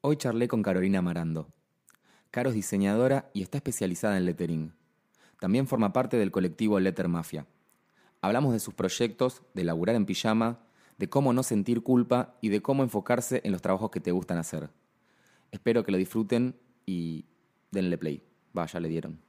Hoy charlé con Carolina Marando. Caro es diseñadora y está especializada en lettering. También forma parte del colectivo Letter Mafia. Hablamos de sus proyectos, de laburar en pijama, de cómo no sentir culpa y de cómo enfocarse en los trabajos que te gustan hacer. Espero que lo disfruten y denle play. Vaya, le dieron.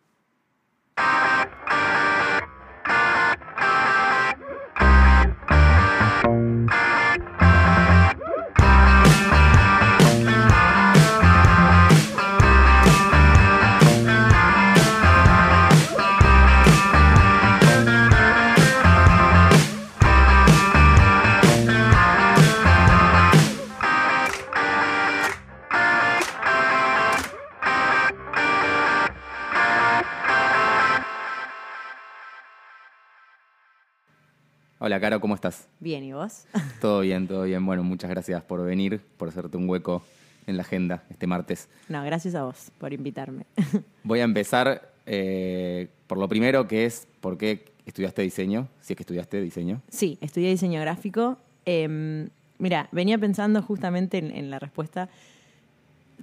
Hola, Caro, ¿cómo estás? Bien, ¿y vos? Todo bien, todo bien. Bueno, muchas gracias por venir, por hacerte un hueco en la agenda este martes. No, gracias a vos por invitarme. Voy a empezar eh, por lo primero, que es por qué estudiaste diseño, si es que estudiaste diseño. Sí, estudié diseño gráfico. Em, mira, venía pensando justamente en, en la respuesta.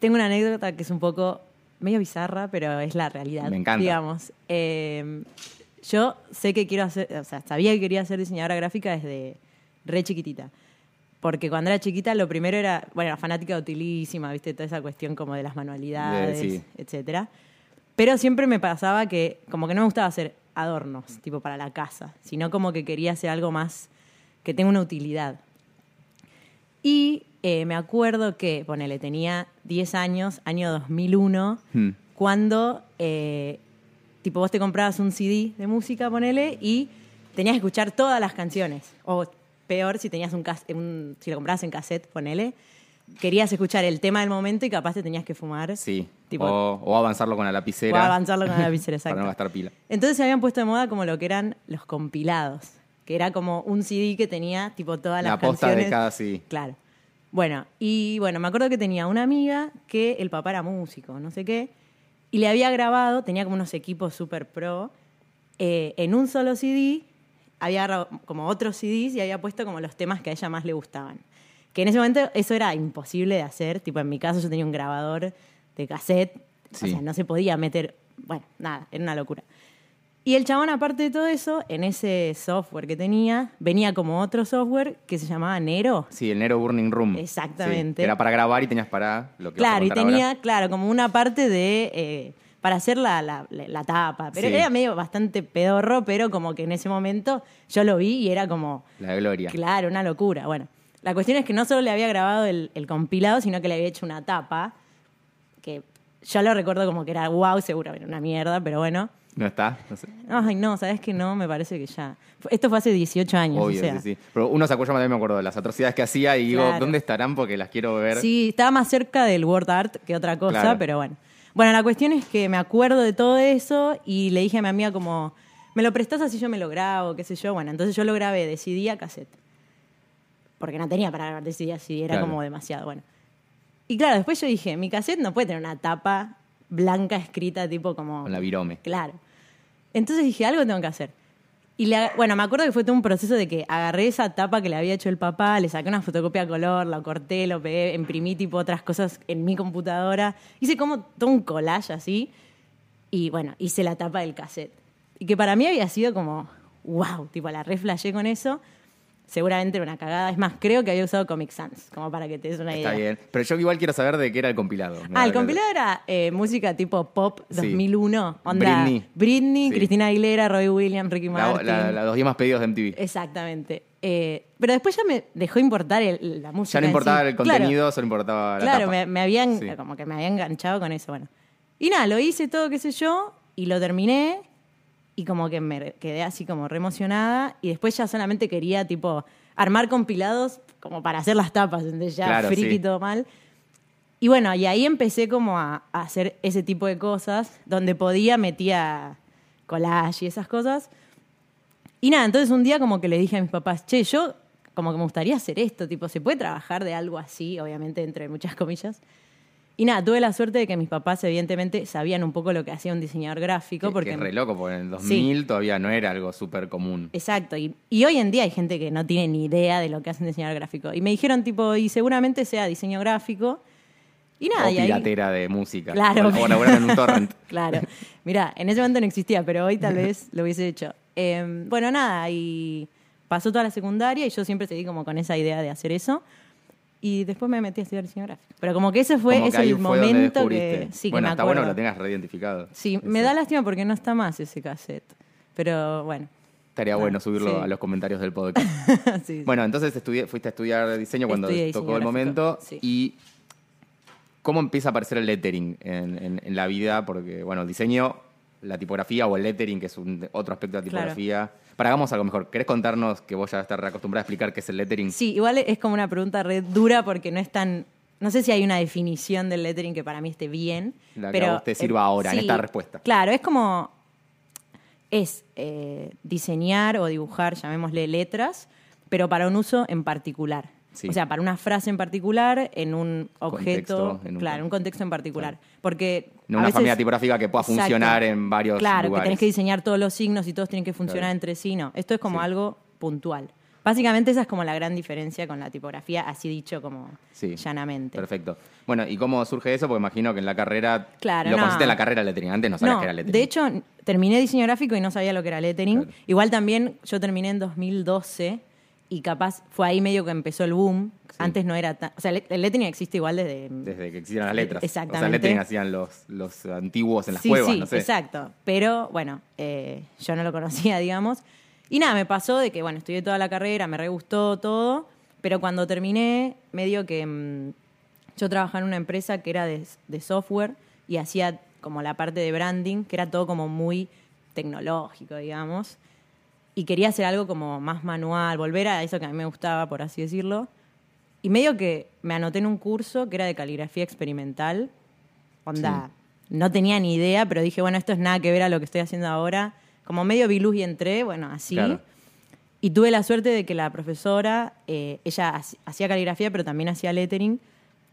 Tengo una anécdota que es un poco medio bizarra, pero es la realidad. Me encanta. Digamos. Em, yo sé que quiero hacer, o sea, sabía que quería ser diseñadora gráfica desde re chiquitita. Porque cuando era chiquita lo primero era, bueno, era fanática utilísima, viste, toda esa cuestión como de las manualidades, De- sí. etcétera. Pero siempre me pasaba que como que no me gustaba hacer adornos, tipo para la casa, sino como que quería hacer algo más que tenga una utilidad. Y eh, me acuerdo que, ponele, tenía 10 años, año 2001, Hmm. cuando, eh, tipo, vos te comprabas un CD de música, ponele, y tenías que escuchar todas las canciones. O peor, si tenías un, un- si lo comprabas en cassette, ponele, querías escuchar el tema del momento y capaz te tenías que fumar. Sí. Tipo- o, o avanzarlo con la lapicera. O avanzarlo con la lapicera, Para no exacto. gastar pila. Entonces se habían puesto de moda como lo que eran los compilados, que era como un CD que tenía tipo todas las La posta canciones. de cada sí. Claro. Bueno, y bueno, me acuerdo que tenía una amiga que el papá era músico, no sé qué, y le había grabado, tenía como unos equipos super pro, eh, en un solo CD, había agarrado como otros CDs y había puesto como los temas que a ella más le gustaban. Que en ese momento eso era imposible de hacer, tipo en mi caso yo tenía un grabador de cassette, Sí. o sea, no se podía meter, bueno, nada, era una locura. Y el chabón, aparte de todo eso, en ese software que tenía, venía como otro software que se llamaba Nero. Sí, el Nero Burning Room. Exactamente. Sí, era para grabar y tenías para lo que Claro, y tenía, ahora. claro, como una parte de. eh, para hacer la, la- la- la tapa. Pero Sí. era medio bastante pedorro, pero como que en ese momento yo lo vi y era como. La Gloria. Claro, una locura. Bueno, la cuestión es que no solo le había grabado el, el compilado, sino que le había hecho una tapa. Que yo lo recuerdo como que era wow, seguro era una mierda, pero bueno. ¿No está? No sé. Ay, no, ¿sabes que no? Me parece que ya. Esto fue hace 18 años. Obvio, o sea. sí, sí. Pero uno se acuerda, yo también me acuerdo de las atrocidades que hacía y digo, Claro. ¿dónde estarán? Porque las quiero ver. Sí, estaba más cerca del word art que otra cosa, Claro. pero bueno. Bueno, la cuestión es que me acuerdo de todo eso y le dije a mi amiga como, ¿me lo prestás así yo me lo grabo? ¿Qué sé yo? Bueno, entonces yo lo grabé de CD a cassette. Porque no tenía para grabar de CD a CD, era Claro. como demasiado, bueno. Y claro, después yo dije, mi cassette no puede tener una tapa blanca escrita tipo como... Con la virome. Claro. Entonces dije, algo tengo que hacer. Y le, bueno, me acuerdo que fue todo un proceso de que agarré esa tapa que le había hecho el papá, le saqué una fotocopia a color, la corté, lo pegué, imprimí tipo otras cosas en mi computadora. Hice como todo un collage así. Y bueno, hice la tapa del cassette. Y que para mí había sido como, wow, tipo la re flashé con eso. Seguramente era una cagada. Es más, creo que había usado Comic Sans, como para que te des una idea. Está bien. Pero yo igual quiero saber de qué era el compilado. Ah, el compilado era eh, música tipo pop Sí. 2001. Onda Britney. Britney, Sí. Cristina Aguilera, Roy Williams, Ricky La, Martin. la- la- los 10 más pedidos de MTV. Exactamente. Eh, pero después ya me dejó importar el- la música. ya no importaba sí. el Claro, contenido, solo importaba la Claro, tapa. me, me habían, Sí. como que me había enganchado con eso, bueno. Y nada, lo hice todo, qué sé yo, y lo terminé, y como que me quedé así como re emocionada, y después ya solamente quería, tipo, armar compilados como para hacer las tapas, entonces ya Claro, friki sí. todo mal. Y bueno, y ahí empecé como a, a hacer ese tipo de cosas, donde podía metía collage y esas cosas. Y nada, entonces un día como que le dije a mis papás, che, yo como que me gustaría hacer esto, tipo, ¿se puede trabajar de algo así? Obviamente, entre muchas comillas. Y nada, tuve la suerte de que mis papás, evidentemente, sabían un poco lo que hacía un diseñador gráfico. Que- porque que es re loco, porque en el 2000 todavía no era algo súper común. Exacto, y, y hoy en día hay gente que no tiene ni idea de lo que hace un diseñador gráfico. Y me dijeron, tipo, y seguramente sea diseño gráfico. Y nada, o y ahí- piratera de música. Claro. O, laburar en un torrent. Claro. Mira, en ese momento no existía, pero hoy tal vez lo hubiese hecho. Eh, bueno, nada, y pasó toda la secundaria y yo siempre seguí como con esa idea de hacer eso. Y después me metí a estudiar diseño gráfico. Pero como que ese fue Como es que ahí el fue momento que sí que bueno, me está bueno que lo tengas reidentificado. Sí, Ese. me da lástima porque no está más ese cassette. Pero bueno. Estaría bueno subirlo sí. a los comentarios del podcast. sí. Bueno, entonces estudié- fuiste a estudiar diseño cuando Estudié diseño tocó el gráfico, momento. sí. ¿Y cómo empieza a aparecer el lettering en, en- en la vida? Porque, bueno, el diseño, la tipografía o el lettering, que es un, otro aspecto de la Claro. tipografía. Para hagamos algo mejor. ¿Querés contarnos que vos ya estás acostumbrada a explicar qué es el lettering? Sí, igual es como una pregunta red dura porque no es tan. No sé si hay una definición del lettering que para mí esté bien. La que pero, a vos te sirva ahora, en esta respuesta. Claro, es como. Es eh, diseñar o dibujar, llamémosle letras, pero para un uso en particular. Sí. O sea, para una frase en particular, en un objeto. Contexto, en un claro, un contexto en particular. Porque. No una veces- familia tipográfica que pueda Exacto. funcionar en varios Claro, lugares. que tenés que diseñar todos los signos y todos tienen que funcionar Claro. entre sí. No, esto es como Sí. algo puntual. Básicamente esa es como la gran diferencia con la tipografía, así dicho como Sí. llanamente. Perfecto. Bueno, ¿y cómo surge eso? Porque imagino que en la carrera. Claro, Lo no. conociste en la carrera lettering. Antes no sabías No, que era lettering. de hecho, terminé diseño gráfico y no sabía lo que era lettering. Claro. Igual también yo terminé en 2012 y capaz fue ahí medio que empezó el boom. Sí. Antes no era tan... O sea, el lettering existe igual desde... Desde que existieron las letras. O sea, Exactamente. el lettering hacían los, los antiguos en las sí, cuevas, sí, no sé. exacto. Pero bueno, eh, yo no lo conocía, digamos. Y nada, me pasó de que, bueno, estudié toda la carrera, me re gustó todo, pero cuando terminé, medio que mm, yo trabajaba en una empresa que era de, de software y hacía como la parte de branding, que era todo como muy tecnológico, digamos. Y quería hacer algo como más manual, volver a eso que a mí me gustaba, por así decirlo. Y medio que me anoté en un curso que era de caligrafía experimental. Onda, no tenía ni idea, pero dije, bueno, esto es nada que ver a lo que estoy haciendo ahora. Como medio vi luz y entré, bueno, así. Claro. Y tuve la suerte de que la profesora, eh, ella hac- hacía caligrafía, pero también hacía lettering,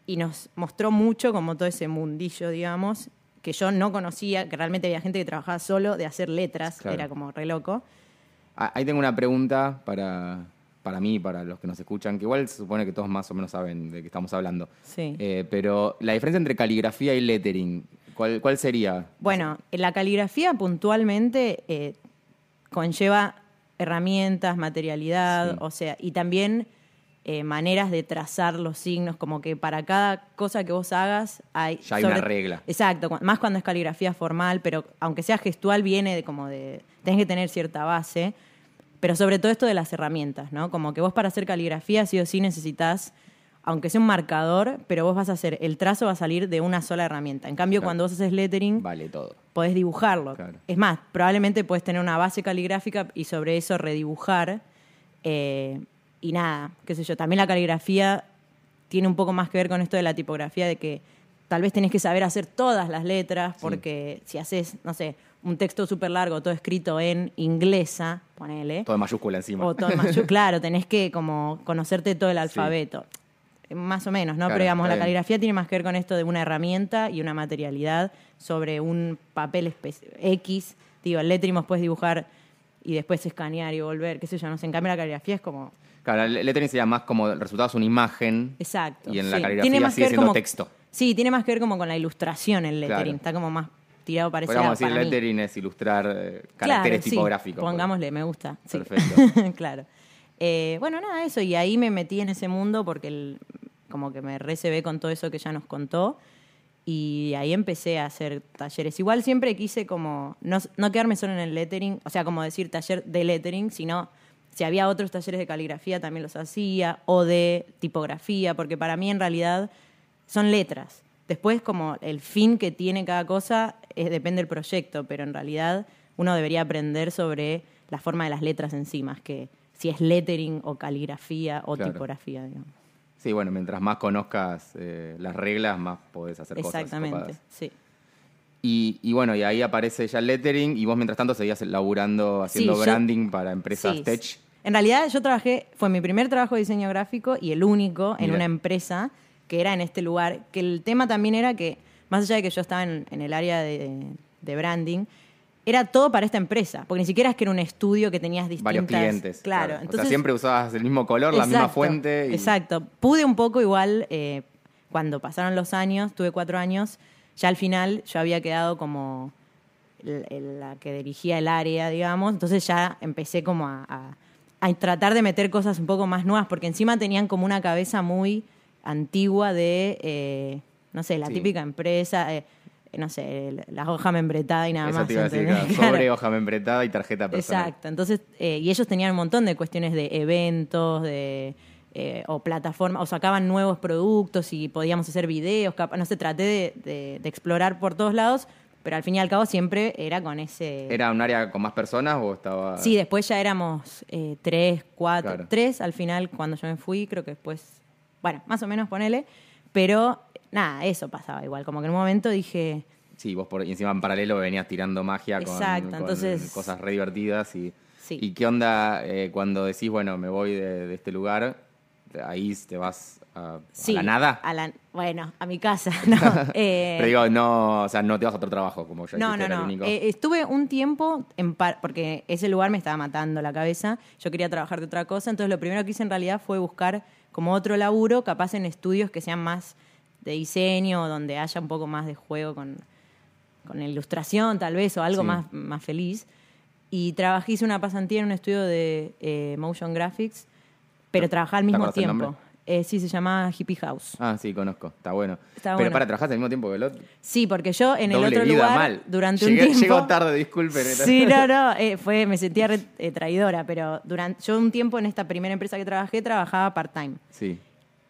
y nos mostró mucho como todo ese mundillo, digamos, que yo no conocía, que realmente había gente que trabajaba solo de hacer letras, Claro. era como re loco. Ah, Ahí tengo una pregunta para, para mí, para los que nos escuchan, que igual se supone que todos más o menos saben de qué estamos hablando. Sí. Eh, pero la diferencia entre caligrafía y lettering, ¿cuál, cuál sería? Bueno, la caligrafía puntualmente eh, conlleva herramientas, materialidad, Sí. o sea, y también eh, maneras de trazar los signos, como que para cada cosa que vos hagas hay... Ya hay una regla. Exacto, más cuando es caligrafía formal, pero aunque sea gestual viene de como de... Tenés que tener cierta base, pero sobre todo esto de las herramientas, ¿no? Como que vos para hacer caligrafía sí o sí necesitas, aunque sea un marcador, pero vos vas a hacer, el trazo va a salir de una sola herramienta. En cambio, Claro. cuando vos haces lettering, Vale todo. podés dibujarlo. Claro. Es más, probablemente puedes tener una base caligráfica y sobre eso redibujar. eh, y nada, qué sé yo. También la caligrafía tiene un poco más que ver con esto de la tipografía, de que tal vez tenés que saber hacer todas las letras, porque si haces, no sé, un texto súper largo, todo escrito en inglesa, ponele. Todo en mayúscula encima. O todo en mayu- claro, tenés que como conocerte todo el alfabeto. Más o menos, ¿no? Claro, Pero digamos, la caligrafía tiene más que ver con esto de una herramienta y una materialidad sobre un papel X. Digo, el vos puedes dibujar y después escanear y volver, qué sé yo, no sé. En cambio, la caligrafía es como. Claro, el lettering sería más como el resultado es una imagen. Exacto. Y en la sí. caligrafía Tiene más que sigue ver siendo como- texto. Sí, tiene más que ver como con la ilustración el lettering. Claro. Está como más tirado para ese Podríamos decir para mí. lettering es ilustrar eh, Claro, caracteres sí, tipográficos. Pongámosle, me gusta. sí. Perfecto. claro. Eh, bueno, nada, eso. Y ahí me metí en ese mundo porque el- como que me recebé con todo eso que ya nos contó. Y ahí empecé a hacer talleres. Igual siempre quise como no, no quedarme solo en el lettering, o sea, como decir taller de lettering, sino si había otros talleres de caligrafía también los hacía, o de tipografía, porque para mí en realidad son letras. Después como el fin que tiene cada cosa depende del proyecto, pero en realidad uno debería aprender sobre la forma de las letras en sí, más que si es lettering o caligrafía o Claro. tipografía, digamos. Sí, bueno, mientras más conozcas eh, las reglas, más podés hacer cosas. Exactamente, sí. Y, y bueno, y ahí aparece ya el lettering y vos mientras tanto seguías laburando, haciendo Sí, yo- branding para empresas Sí, tech. En realidad yo trabajé, fue mi primer trabajo de diseño gráfico y el único en Mira. una empresa que era en este lugar, que el tema también era que, más allá de que yo estaba en, en el área de, de branding, era todo para esta empresa, porque ni siquiera es que era un estudio que tenías distintas... Varios clientes. Claro, o sea, entonces... siempre usabas el mismo color, la misma fuente. y- Exacto. Pude un poco igual eh, cuando pasaron los años, tuve cuatro años, ya al final yo había quedado como la que dirigía el área, digamos, entonces ya empecé como a, a- a tratar de meter cosas un poco más nuevas, porque encima tenían como una cabeza muy antigua de, eh, no sé, la Sí. típica empresa, eh, no sé, la hoja membretada y nada Eso más. te iba a decir, ¿entendés? claro, Claro. sobre hoja membretada y tarjeta personal. Exacto. Entonces, eh, y ellos tenían un montón de cuestiones de eventos, de eh, o plataformas, o sacaban nuevos productos y podíamos hacer videos, no sé, traté de, de- de explorar por todos lados, pero al fin y al cabo siempre era con ese... ¿Era un área con más personas o estaba...? Sí, después ya éramos eh, tres, cuatro, Claro. tres al final cuando yo me fui, creo que después, bueno, más o menos ponele, pero nada, eso pasaba igual, como que en un momento dije, Sí, vos por, y encima en paralelo venías tirando magia con, Exacto, con entonces- cosas re divertidas. Y, Sí. ¿Y qué onda eh, cuando decís, bueno, me voy de, de este lugar? Ahí te vas a, a sí, la nada. a la- bueno, a mi casa, no. eh, Pero digo, no, o sea, no te vas a otro trabajo, como ya No, no, no. único. Eh, estuve un tiempo, en par- porque ese lugar me estaba matando la cabeza. Yo quería trabajar de otra cosa. Entonces, lo primero que hice en realidad fue buscar como otro laburo, capaz en estudios que sean más de diseño, donde haya un poco más de juego con, con ilustración, tal vez, o algo Sí. más, más feliz. Y trabajé, hice una pasantía en un estudio de eh, motion graphics, pero ¿Te- trabajaba al mismo tiempo. Eh, sí, se llama Hippie House. Ah, sí, conozco, está bueno. Está Pero bueno. para, ¿trabajaste al mismo tiempo que el otro? Sí, porque yo en el otro vida, lugar, mal. durante Llegué- un tiempo... Llego tarde, disculpen. Sí, no, no, eh, fue, me sentía re- eh, traidora, pero durante, yo un tiempo en esta primera empresa que trabajé, trabajaba part-time, Sí,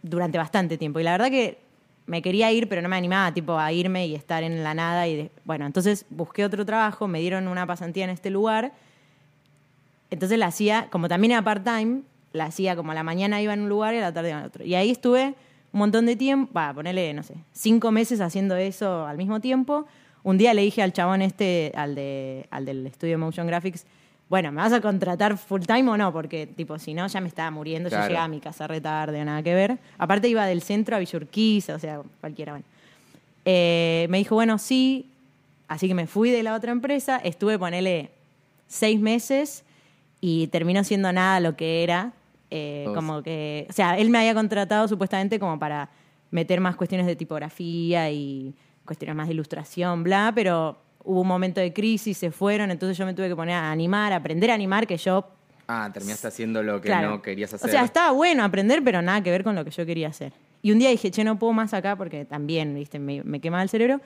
durante bastante tiempo. Y la verdad que me quería ir, pero no me animaba tipo a irme y estar en la nada. Y de- bueno, entonces busqué otro trabajo, me dieron una pasantía en este lugar. Entonces la hacía, como también era part-time, la hacía como a la mañana iba en un lugar y a la tarde iba en otro. Y ahí estuve un montón de tiempo, va, ponerle, no sé, cinco meses haciendo eso al mismo tiempo. Un día le dije al chabón este, al, de, al del estudio Motion Graphics, bueno, ¿me vas a contratar full time o no? Porque, tipo, si no, ya me estaba muriendo, Claro. yo llegaba a mi casa re tarde, nada que ver. Aparte iba del centro a Villurquiza, o sea, cualquiera, bueno. Eh, me dijo, bueno, sí, así que me fui de la otra empresa, estuve, ponele, seis meses y terminó siendo nada lo que era. Eh, como que, o sea, él me había contratado supuestamente como para meter más cuestiones de tipografía y cuestiones más de ilustración, bla, pero hubo un momento de crisis, se fueron, entonces yo me tuve que poner a animar, a aprender a animar, que yo Ah, terminaste haciendo lo que Claro. no querías hacer. O sea, estaba bueno aprender, pero nada que ver con lo que yo quería hacer. Y un día dije, che, no puedo más acá porque también, viste, me, me quemaba el cerebro.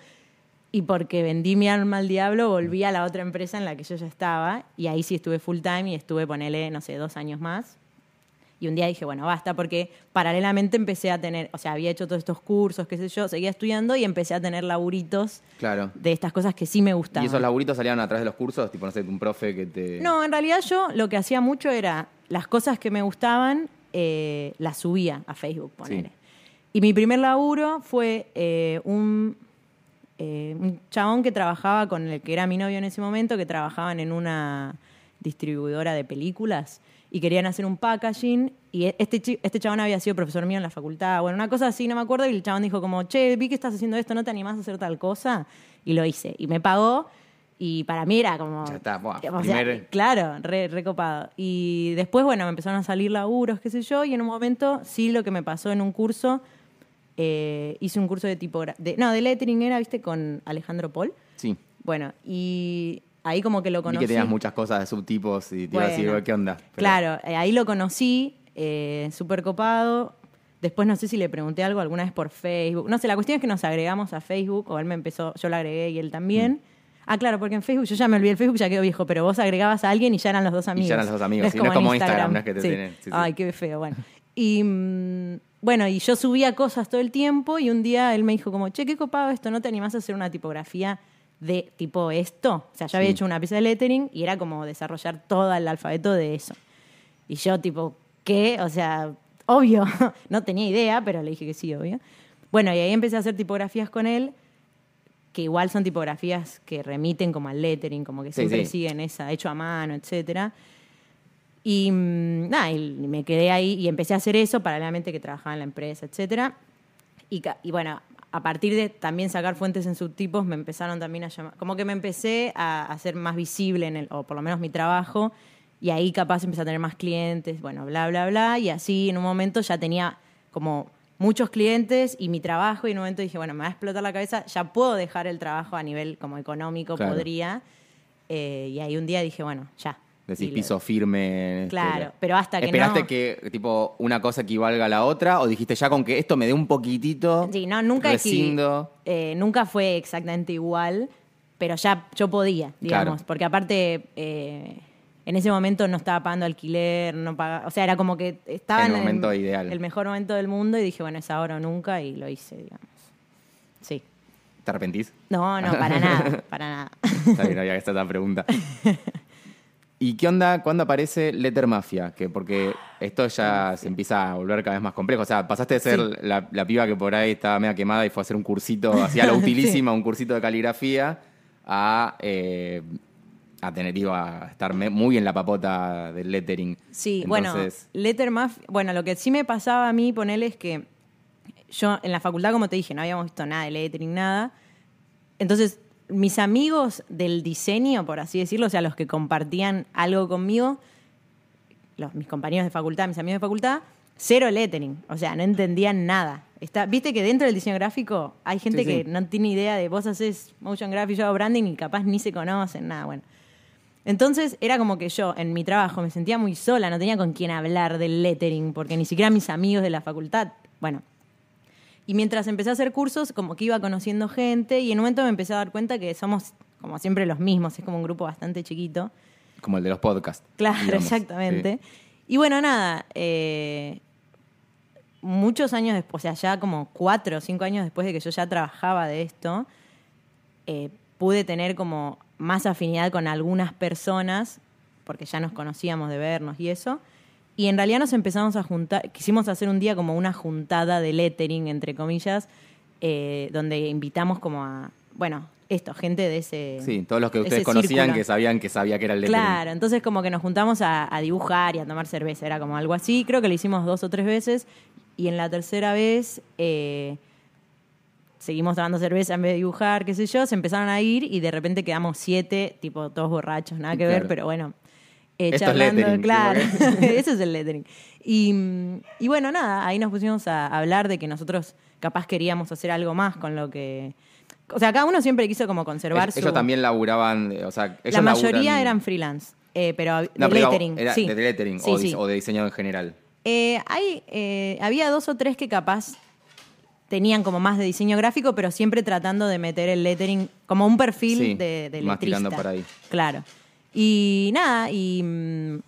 Y porque vendí mi alma al diablo, volví a la otra empresa en la que yo ya estaba. Y ahí sí estuve full time y estuve, ponele, no sé, dos años más. Y un día dije, bueno, basta, porque paralelamente empecé a tener, o sea, había hecho todos estos cursos, qué sé yo, seguía estudiando y empecé a tener laburitos Claro. de estas cosas que sí me gustaban. ¿Y esos laburitos salían a través de los cursos? Tipo, no sé, un profe que te... No, en realidad yo lo que hacía mucho era las cosas que me gustaban, eh, las subía a Facebook, ponele. Sí. Y mi primer laburo fue eh, un, eh, un chabón que trabajaba con el que era mi novio en ese momento, que trabajaban en una distribuidora de películas y querían hacer un packaging y e- este, este chabón había sido profesor mío en la facultad, bueno, una cosa así, no me acuerdo, y el chabón dijo como, che, vi que estás haciendo esto, ¿no te animás a hacer tal cosa? Y lo hice, y me pagó, y para mí era como... Ya está, buah, o sea, primer- claro, re, re. Y después, bueno, me empezaron a salir laburos, qué sé yo, y en un momento, sí, lo que me pasó en un curso, eh, hice un curso de tipografía, no, de lettering era, viste, con Alejandro Paul. Sí. Bueno, y ahí como que lo conocí. que tenías muchas cosas de subtipos y te iba a decir, Bueno, ¿qué onda? Pero- Claro, eh, ahí lo conocí, eh, súper copado. Después no sé si le pregunté algo alguna vez por Facebook. No sé, la cuestión es que nos agregamos a Facebook, o él me empezó, yo lo agregué y él también. Mm. Ah, claro, porque en Facebook, yo ya me olvidé el Facebook, ya quedó viejo, pero vos agregabas a alguien y ya eran los dos amigos. ya eran los dos amigos, No sí, no es como Instagram, no es que te Sí. tienen- sí. Ay, qué feo, bueno. Y mm, bueno, y yo subía cosas todo el tiempo y un día él me dijo como, che, qué copado esto, ¿no te animás a hacer una tipografía de tipo esto? O sea, yo había Sí. hecho una pieza de lettering y era como desarrollar todo el alfabeto de eso. Y yo tipo, ¿qué? O sea, obvio, no tenía idea, pero le dije que sí, obvio. Bueno, y ahí empecé a hacer tipografías con él, que igual son tipografías que remiten como al lettering, como que Sí, siempre sí. siguen esa, hecho a mano, etcétera. Y mm, nada, y me quedé ahí y empecé a hacer eso, paralelamente que trabajaba en la empresa, etcétera. Y, y bueno, a partir de también sacar fuentes en subtipos, me empezaron también a llamar, como que me empecé a hacer más visible en el, o por lo menos mi trabajo, y ahí capaz empecé a tener más clientes, bueno, bla, bla, bla, y así en un momento ya tenía como muchos clientes y mi trabajo y en un momento dije, bueno, me va a explotar la cabeza, ya puedo dejar el trabajo a nivel como económico, Claro. podría. Eh, y ahí un día dije, bueno, ya. Decís piso firme. Claro, pero hasta que ¿Esperaste no- que tipo una cosa equivalga a la otra o dijiste ya con que esto me dé un poquitito? Sí, no, nunca rescindo? eh, nunca fue exactamente igual, pero ya yo podía, digamos, Claro. porque aparte eh, en ese momento no estaba pagando alquiler, no pagaba, o sea, era como que estaba En el momento ideal. el mejor momento del mundo y dije, bueno, es ahora o nunca y lo hice, digamos. Sí. ¿Te arrepentís? No, no, para nada, para nada. Está bien, había que hacer pregunta. ¿Y qué onda cuando aparece Letter Mafia? Que porque esto ya se empieza a volver cada vez más complejo. O sea, pasaste de ser Sí. la, la piba que por ahí estaba media quemada y fue a hacer un cursito, hacía la utilísima, un cursito de caligrafía, a, eh, a tener, iba a estar muy en la papota del lettering. Sí, Entonces, bueno, Letter Mafia, bueno, lo que sí me pasaba a mí, ponele, es que yo en la facultad, como te dije, no habíamos visto nada de lettering, nada. Entonces, mis amigos del diseño, por así decirlo, o sea, los que compartían algo conmigo, los, mis compañeros de facultad, mis amigos de facultad, cero lettering, o sea, no entendían nada. Está, Viste que dentro del diseño gráfico hay gente Sí, sí. que no tiene idea de vos haces motion graphic, yo hago branding y capaz ni se conocen, nada, bueno. Entonces era como que yo en mi trabajo me sentía muy sola, no tenía con quién hablar del lettering, porque ni siquiera mis amigos de la facultad, bueno. Y mientras empecé a hacer cursos, como que iba conociendo gente y en un momento me empecé a dar cuenta que somos como siempre los mismos, es como un grupo bastante chiquito. como el de los podcasts. Claro, digamos. exactamente. Y bueno, nada, eh, muchos años después, o sea, ya como cuatro o cinco años después de que yo ya trabajaba de esto, eh, pude tener como más afinidad con algunas personas, porque ya nos conocíamos de vernos y eso. Y en realidad nos empezamos a juntar, quisimos hacer un día como una juntada de lettering, entre comillas, eh, donde invitamos como a, bueno, esto, gente de ese... Sí, todos los que ustedes conocían círculo. que sabían que sabía que era el lettering. Claro, entonces como que nos juntamos a, a dibujar y a tomar cerveza, era como algo así. Creo que lo hicimos dos o tres veces y en la tercera vez eh, seguimos tomando cerveza en vez de dibujar, qué sé yo, se empezaron a ir y de repente quedamos siete, tipo todos borrachos, nada que ver, pero bueno. Eh, Esto es charlando, lettering, claro, que- eso es el lettering. Y, mm, y bueno, nada, ahí nos pusimos a hablar de que nosotros capaz queríamos hacer algo más con lo que... O sea, cada uno siempre quiso como conservar Es- su... Ellos también laburaban, eh, o sea, ellos La mayoría laburan- eran freelance, eh, pero de No, lettering. era sí. de lettering Sí, o, sí. dis- o de diseño en general. Eh, hay, eh, había dos o tres que capaz tenían como más de diseño gráfico, pero siempre tratando de meter el lettering como un perfil de, de más tirando por ahí. Claro. Y nada, y mm,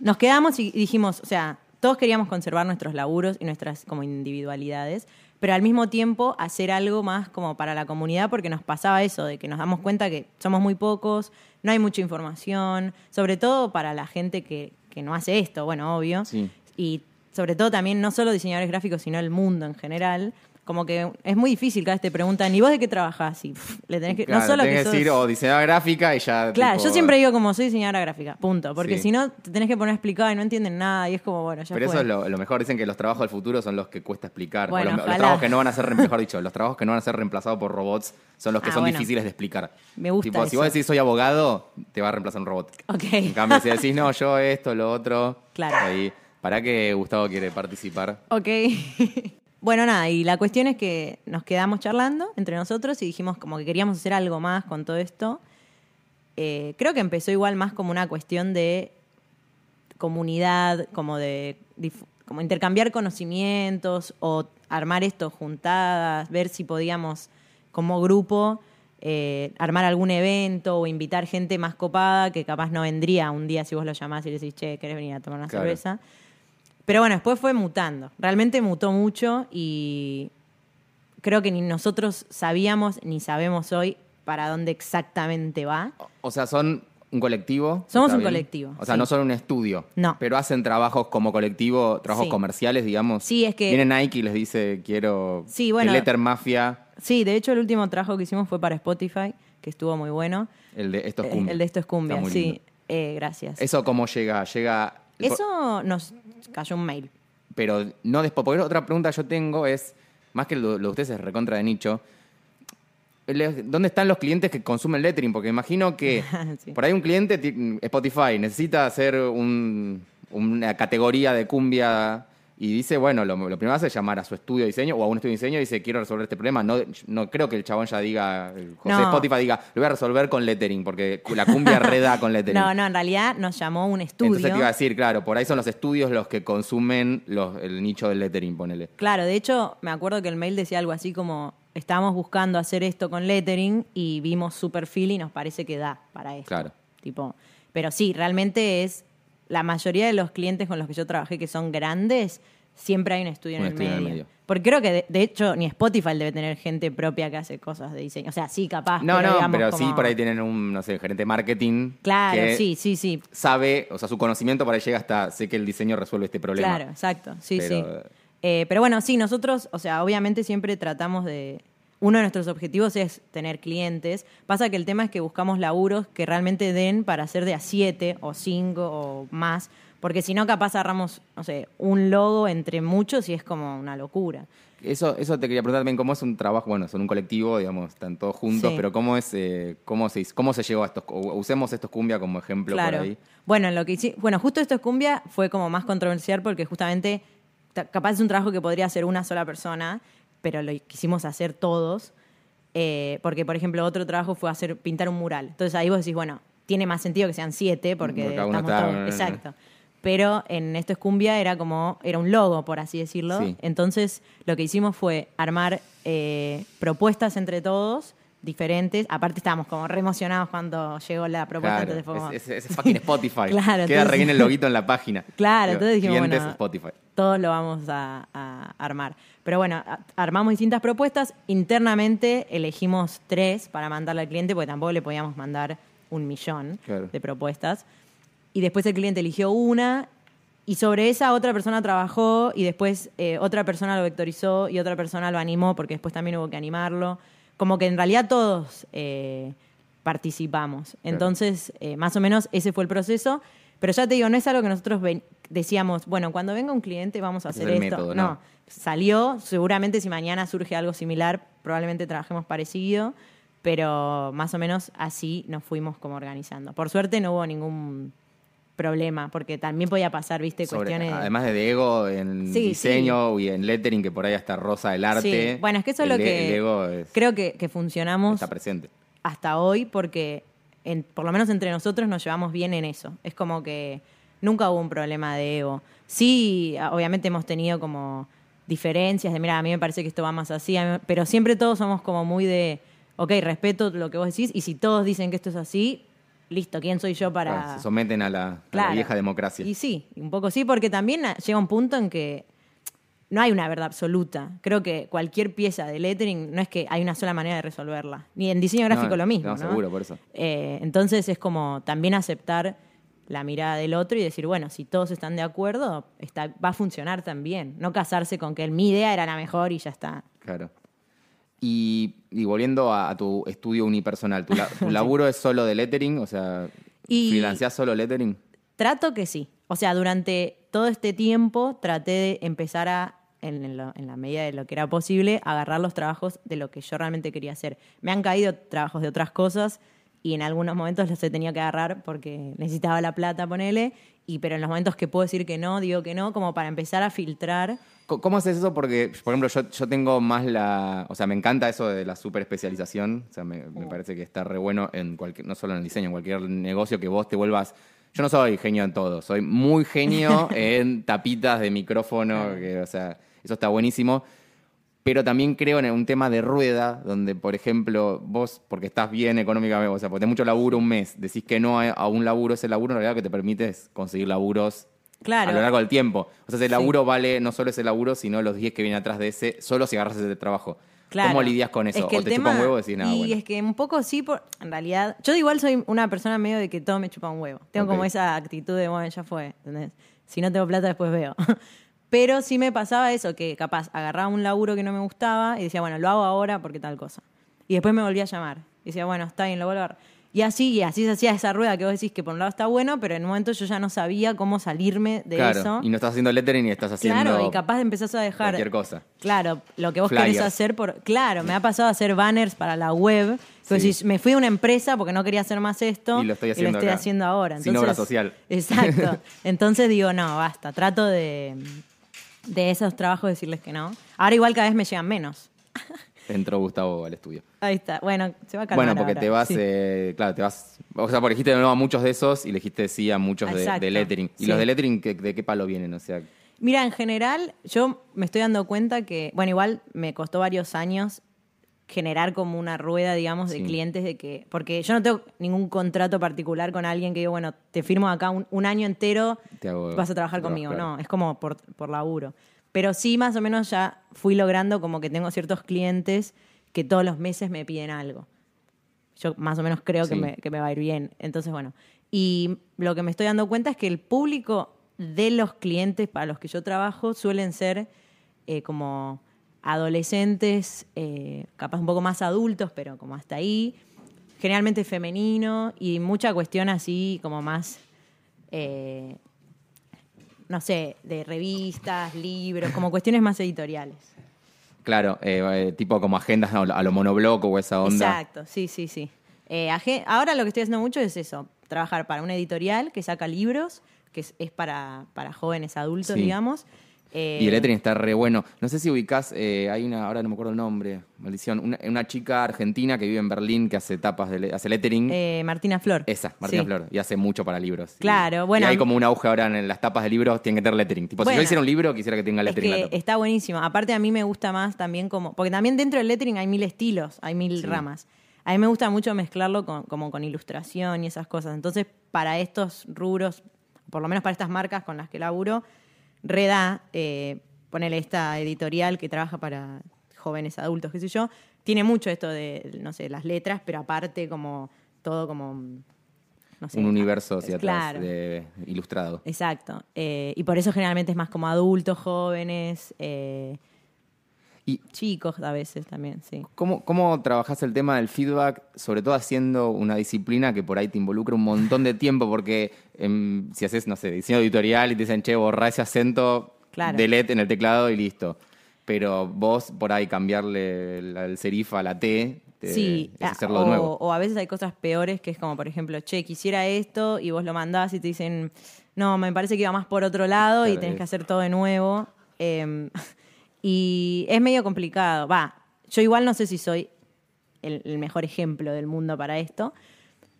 nos quedamos y dijimos, o sea, todos queríamos conservar nuestros laburos y nuestras como individualidades, pero al mismo tiempo hacer algo más como para la comunidad porque nos pasaba eso, de que nos damos cuenta que somos muy pocos, no hay mucha información, sobre todo para la gente que, que no hace esto, bueno, obvio. Sí. Y sobre todo también no solo diseñadores gráficos, sino el mundo en general. Como que es muy difícil cada vez te preguntan, ¿y vos de qué trabajás? Y pff, le tenés que, Claro, no solo tenés que que sos- decir o diseñadora gráfica y ya. Claro, tipo, yo siempre digo como soy diseñadora gráfica, punto. Porque Sí. si no, te tenés que poner a explicar y no entienden nada y es como, bueno, ya Pero fue. eso es lo, lo mejor. Dicen que los trabajos del futuro son los que cuesta explicar. O los, trabajos que no van a ser, mejor dicho, los trabajos que no van a ser reemplazados por robots son los que Ah, son bueno. difíciles de explicar. Me gusta Tipo, si vos decís soy abogado, te va a reemplazar un robot. Ok. En cambio, si decís no, yo esto, lo otro. Claro. Ahí. ¿Para que Gustavo quiere participar? Ok. bueno, nada, y la cuestión es que nos quedamos charlando entre nosotros y dijimos como que queríamos hacer algo más con todo esto. Eh, creo que empezó igual más como una cuestión de comunidad, como de como intercambiar conocimientos o armar esto juntadas, ver si podíamos como grupo eh, armar algún evento o invitar gente más copada que capaz no vendría un día si vos lo llamás y le decís, che, ¿querés venir a tomar una Claro. cerveza? Pero bueno, después fue mutando. Realmente mutó mucho y creo que ni nosotros sabíamos ni sabemos hoy para dónde exactamente va. O sea, son un colectivo. Somos ¿está un bien? colectivo, O sea, sí. no son un estudio. No. Pero hacen trabajos como colectivo, trabajos Sí. comerciales, digamos. Sí, es que- Viene Nike y les dice, quiero Sí, bueno. Letter Mafia, Sí, de hecho el último trabajo que hicimos fue para Spotify, que estuvo muy bueno. el de esto es Eh, cumbia. El de esto es cumbia, sí. Eh, gracias. ¿Eso cómo llega? Llega... Eso nos cayó un mail. Pero no después. Porque otra pregunta yo tengo es, más que lo, lo de ustedes es recontra de nicho, ¿dónde están los clientes que consumen lettering? Porque imagino que Sí. por ahí un cliente, ti- Spotify, necesita hacer un- una categoría de cumbia Y dice, bueno, lo, lo primero hace es llamar a su estudio de diseño o a un estudio de diseño y dice, quiero resolver este problema. No, no creo que el chabón ya diga, José No. Spotify diga, lo voy a resolver con lettering, porque la cumbia reda con lettering. No, no, en realidad nos llamó un estudio. Entonces te iba a decir, claro, por ahí son los estudios los que consumen los, el nicho del lettering, ponele. Claro, de hecho, me acuerdo que el mail decía algo así como, estábamos buscando hacer esto con lettering y vimos su perfil y nos parece que da para esto. Claro. Tipo, pero sí, realmente es, la mayoría de los clientes con los que yo trabajé que son grandes, siempre hay un estudio, Un en, el estudio en el medio. Porque creo que, de, de hecho, ni Spotify debe tener gente propia que hace cosas de diseño. O sea, sí, capaz. No, pero no, digamos pero sí por ahí tienen un, no sé, gerente de marketing. Claro, que sí, sí, sí. Sabe, o sea, su conocimiento por ahí llega hasta, sé que el diseño resuelve este problema. Claro, exacto. Sí, Pero, sí. Eh, pero bueno, sí, nosotros, o sea, obviamente siempre tratamos de. Uno de nuestros objetivos es tener clientes. Pasa que el tema es que buscamos laburos que realmente den para hacer de a siete o cinco o más. Porque si no, capaz agarramos, no sé, un logo entre muchos y es como una locura. Eso, eso te quería preguntar también, ¿cómo es un trabajo? Bueno, son un colectivo, digamos, están todos juntos, Sí. pero ¿cómo es, eh, cómo se, cómo se llegó a estos, usemos estos cumbia como ejemplo Claro. por ahí? Bueno, en lo que hici- bueno, justo esto es cumbia fue como más controversial porque justamente ta- capaz es un trabajo que podría hacer una sola persona, pero lo quisimos hacer todos. eh, porque, por ejemplo, otro trabajo fue hacer pintar un mural. Entonces ahí vos decís, bueno, tiene más sentido que sean siete porque, estamos está- todos. Exacto. Pero en esto es cumbia era como, era un logo, por así decirlo. Sí. Entonces lo que hicimos fue armar eh, propuestas entre todos diferentes. Aparte estábamos como re emocionados cuando llegó la propuesta. Claro, entonces fue como- es, es- es fucking Spotify. Claro, Queda re bien el loguito en la página. Claro, Digo, entonces dijimos, bueno, Spotify. todos lo vamos a, a armar. Pero bueno, armamos distintas propuestas. Internamente elegimos tres para mandarle al cliente, porque tampoco le podíamos mandar un millón Claro. de propuestas. Y después el cliente eligió una y sobre esa otra persona trabajó y después eh, otra persona lo vectorizó y otra persona lo animó porque después también hubo que animarlo. Como que en realidad todos eh, participamos. Entonces, eh, más o menos ese fue el proceso. Pero ya te digo, no es algo que nosotros ven- decíamos, bueno, cuando venga un cliente vamos a hacer es esto. método, no. ¿no? salió, seguramente si mañana surge algo similar, probablemente trabajemos parecido, pero más o menos así nos fuimos como organizando. Por suerte no hubo ningún problema, porque también podía pasar, viste, Sobre- cuestiones... de- además de Diego, en Sí, diseño y en lettering, que por ahí hasta rosa el arte. Sí. Bueno, es que eso es lo que es- creo que, que funcionamos está presente. hasta hoy porque en- por lo menos entre nosotros nos llevamos bien en eso. Es como que nunca hubo un problema de ego. Sí, obviamente hemos tenido como diferencias de, mira, a mí me parece que esto va más así, pero siempre todos somos como muy de, ok, respeto lo que vos decís y si todos dicen que esto es así, listo, ¿quién soy yo para...? Claro, se someten a la, a la Claro. vieja democracia. Y sí, un poco sí, porque también llega un punto en que no hay una verdad absoluta. Creo que cualquier pieza de lettering no es que hay una sola manera de resolverla. Ni en diseño gráfico No, lo mismo. no, ¿no? seguro, por eso. Eh, entonces es como también aceptar la mirada del otro y decir, bueno, si todos están de acuerdo, está, va a funcionar también. No casarse con que mi idea era la mejor y ya está. Claro. Y, y volviendo a, a tu estudio unipersonal, ¿tu, la- tu laburo es solo de lettering? O sea, Y- ¿freelanceás solo lettering? Trato que sí. O sea, durante todo este tiempo traté de empezar a, en, en lo- en la medida de lo que era posible, agarrar los trabajos de lo que yo realmente quería hacer. Me han caído trabajos de otras cosas y en algunos momentos los he tenido que agarrar porque necesitaba la plata, ponele, y, pero en los momentos que puedo decir que no, digo que no, como para empezar a filtrar. ¿Cómo haces eso? Porque, por ejemplo, yo, yo tengo más la... O sea, me encanta eso de la super especialización. O sea, me, me parece que está re bueno en cualquier, no solo en el diseño, en cualquier negocio que vos te vuelvas... Yo no soy genio en todo, soy muy genio en tapitas de micrófono, que, o sea, eso está buenísimo. Pero también creo en un tema de rueda, donde, por ejemplo, vos, porque estás bien económicamente, o sea, porque tenés mucho laburo un mes, decís que no a, un laburo, ese laburo en realidad que te permite conseguir laburos Claro. a lo largo del tiempo. O sea, ese laburo vale no solo ese laburo, sino los 10 que vienen atrás de ese, solo si agarras ese trabajo. Claro. ¿Cómo lidias con eso? Es que ¿O te tema- chupa un huevo decís nada, Y bueno? es que un poco sí, por, en realidad. Yo igual soy una persona medio de que todo me chupa un huevo. Tengo como esa actitud de, bueno, ya fue. ¿entendés? Si no tengo plata, después veo. Pero sí me pasaba eso, que capaz agarraba un laburo que no me gustaba y decía, bueno, lo hago ahora porque tal cosa. Y después me volvía a llamar. Y decía, bueno, está bien, lo vuelvo a agarrar. Y así, y así se hacía esa rueda que vos decís que por un lado está bueno, pero en un momento yo ya no sabía cómo salirme de claro, eso. y no estás haciendo lettering ni estás haciendo Claro, y capaz empezás a dejar. cualquier cosa. Claro, lo que vos Flyers. querés hacer por. Claro, me ha pasado a hacer banners para la web. Que vos Sí. decís, me fui a una empresa porque no quería hacer más esto. Y lo estoy haciendo estoy acá, haciendo ahora. sin obra social. Exacto. Entonces digo, no, basta. Trato de. De esos trabajos decirles que no. Ahora igual cada vez me llegan menos. Entró Gustavo al estudio. Ahí está. Bueno, se va a calmar Bueno, porque ahora. te vas, Sí. eh, claro, te vas. O sea, porque dijiste no a muchos de esos y le dijiste sí a muchos de, de lettering. ¿Y sí. los de lettering ¿qué- de qué palo vienen? O sea, Mira, en general, yo me estoy dando cuenta que, bueno, igual me costó varios años generar como una rueda, digamos, de Sí. clientes de que, porque yo no tengo ningún contrato particular con alguien que digo, bueno, te firmo acá un, un año entero, Te hago- vas a trabajar conmigo. claro. No, es como por, por laburo. Pero sí, más o menos ya fui logrando como que tengo ciertos clientes que todos los meses me piden algo. Yo más o menos creo que, me, que me va a ir bien. Entonces, bueno. Y lo que me estoy dando cuenta es que el público de los clientes para los que yo trabajo suelen ser eh, como adolescentes, eh, capaz un poco más adultos, pero como hasta ahí. Generalmente femenino y mucha cuestión así como más, eh, no sé, de revistas, libros, como cuestiones más editoriales. claro, eh, tipo como agendas a lo, monobloco o esa onda. Exacto, sí, sí, sí. Ahora lo que estoy haciendo mucho es eso, trabajar para una editorial que saca libros, que es, es para, para jóvenes adultos, Sí. digamos. Eh, Y el lettering está re bueno. No sé si ubicás, eh, hay una, ahora no me acuerdo el nombre, maldición, una, una chica argentina que vive en Berlín que hace tapas de hace lettering. eh, Martina Flor. Esa, Martina Sí. Flor, y hace mucho para libros. Y- Claro, bueno, Y hay como un auge ahora en las tapas de libros, tienen que tener lettering. Tipo, si yo hiciera un libro, quisiera que tenga Es lettering en que está buenísimo. Aparte a mí me gusta más también como... Porque también dentro del lettering hay mil estilos, hay mil Sí. ramas. A mí me gusta mucho mezclarlo con, como con ilustración y esas cosas. Entonces, para estos rubros, por lo menos para estas marcas con las que laburo, Reda, eh, ponele esta editorial que trabaja para jóvenes adultos, qué sé yo, tiene mucho esto de, no sé, las letras, pero aparte como todo como... No sé, un universo hacia atrás claro. de- ilustrado. Exacto. Eh, y por eso generalmente es más como adultos, jóvenes, eh, ¿Y chicos a veces también, sí. cómo, cómo trabajás el tema del feedback, sobre todo haciendo una disciplina que por ahí te involucra un montón de tiempo? Porque em, si haces, no sé, diseño editorial y te dicen, che, borra ese acento, Claro. delete en el teclado y listo. Pero vos por ahí cambiarle el, el serif a la T, te- sí, es ah, hacerlo o, de nuevo. o a veces hay cosas peores que es como, por ejemplo, che, quisiera esto y vos lo mandás y te dicen, no, me parece que iba más por otro lado y Claro, tenés es- que hacer todo de nuevo. Eh, y es medio complicado. Va, yo igual no sé si soy el, mejor ejemplo del mundo para esto,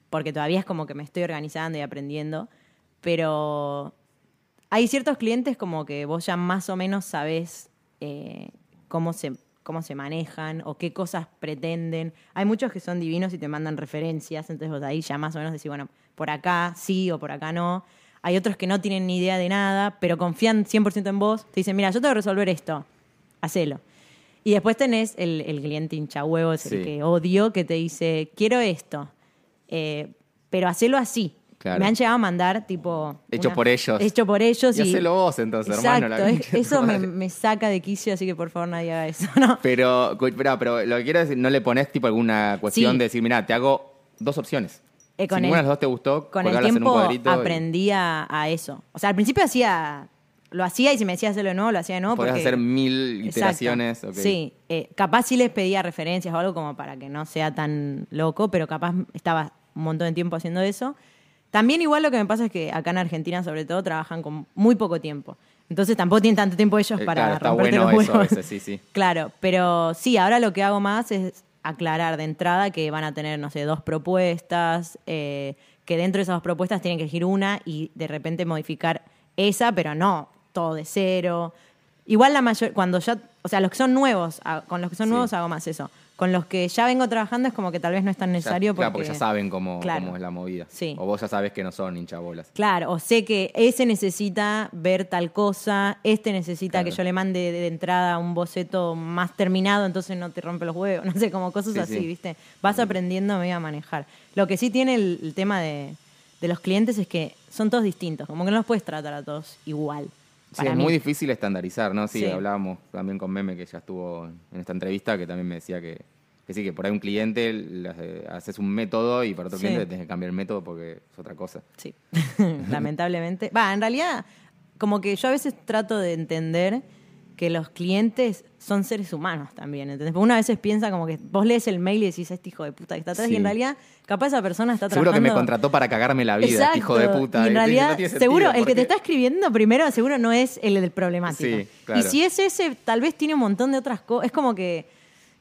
porque todavía es como que me estoy organizando y aprendiendo, pero hay ciertos clientes como que vos ya más o menos sabés eh, cómo, se, cómo se manejan o qué cosas pretenden. Hay muchos que son divinos y te mandan referencias, entonces vos ahí ya más o menos decís, bueno, por acá sí o por acá no. Hay otros que no tienen ni idea de nada, pero confían 100% en vos. Te dicen, mira, yo te voy a resolver esto, hacelo. Y después tenés el, el cliente hincha huevos, el Sí. que odio, que te dice, quiero esto, eh, pero hacelo así. Claro. Me han llegado a mandar, tipo... Hecho por ellos. Hecho por ellos. Y hacelo vos entonces, hermano, la Exacto, es- concha de tu eso me, madre. me saca de quicio, así que por favor nadie haga eso, ¿no? Pero, cu- pero lo que quiero decir, ¿no le pones tipo alguna cuestión Sí. de decir, mira, te hago dos opciones? Eh, con si el- ninguna de las dos te gustó, Con el colgalas en un tiempo cuadrito y aprendí a, a eso. O sea, al principio hacía... Lo hacía y si me decía hacerlo de nuevo, lo hacía de nuevo. Podés porque- hacer mil iteraciones. Sí, eh, capaz sí les pedía referencias o algo como para que no sea tan loco, pero capaz estaba un montón de tiempo haciendo eso. También igual lo que me pasa es que acá en Argentina sobre todo trabajan con muy poco tiempo. Entonces tampoco tienen tanto tiempo ellos Eh, para claro, está romperte bueno los eso sí, sí. Claro, pero sí, ahora lo que hago más es aclarar de entrada que van a tener, no sé, dos propuestas, eh, que dentro de esas dos propuestas tienen que elegir una y de repente modificar esa, pero no todo de cero. Igual la mayor, cuando ya, o sea, los que son nuevos, ah, con los que son Sí. nuevos hago más eso. Con los que ya vengo trabajando es como que tal vez no es tan Ya- necesario claro, porque, porque ya saben cómo, Claro. cómo es la movida. Sí. O vos ya sabes que no son hinchabolas. Claro, o sé que ese necesita ver tal cosa, este necesita Claro. que yo le mande de, de entrada un boceto más terminado, entonces no te rompe los huevos, no sé, como cosas Sí, así, sí. ¿viste? Vas aprendiendo medio a manejar. Lo que sí tiene el, el tema de, de los clientes es que son todos distintos, como que no los puedes tratar a todos igual. Sí, es mí. muy difícil estandarizar, ¿no? Sí, Sí. hablábamos también con Meme, que ya estuvo en esta entrevista, que también me decía que, que sí, que por ahí un cliente le hace- haces un método y para otro Sí. cliente tenés que cambiar el método porque es otra cosa. Sí, lamentablemente. Va, en realidad, como que yo a veces trato de entender que los clientes son seres humanos también, ¿entendés? Porque una veces piensa como que vos lees el mail y decís, este hijo de puta que está atrás, Sí. y en realidad, capaz esa persona está Seguro que me trabajando- contrató para cagarme la vida, Exacto. este hijo de puta. Y en realidad, seguro, el que te está escribiendo primero, seguro no es el del problemático. Sí, claro. Y si es ese, tal vez tiene un montón de otras cosas. Es como que,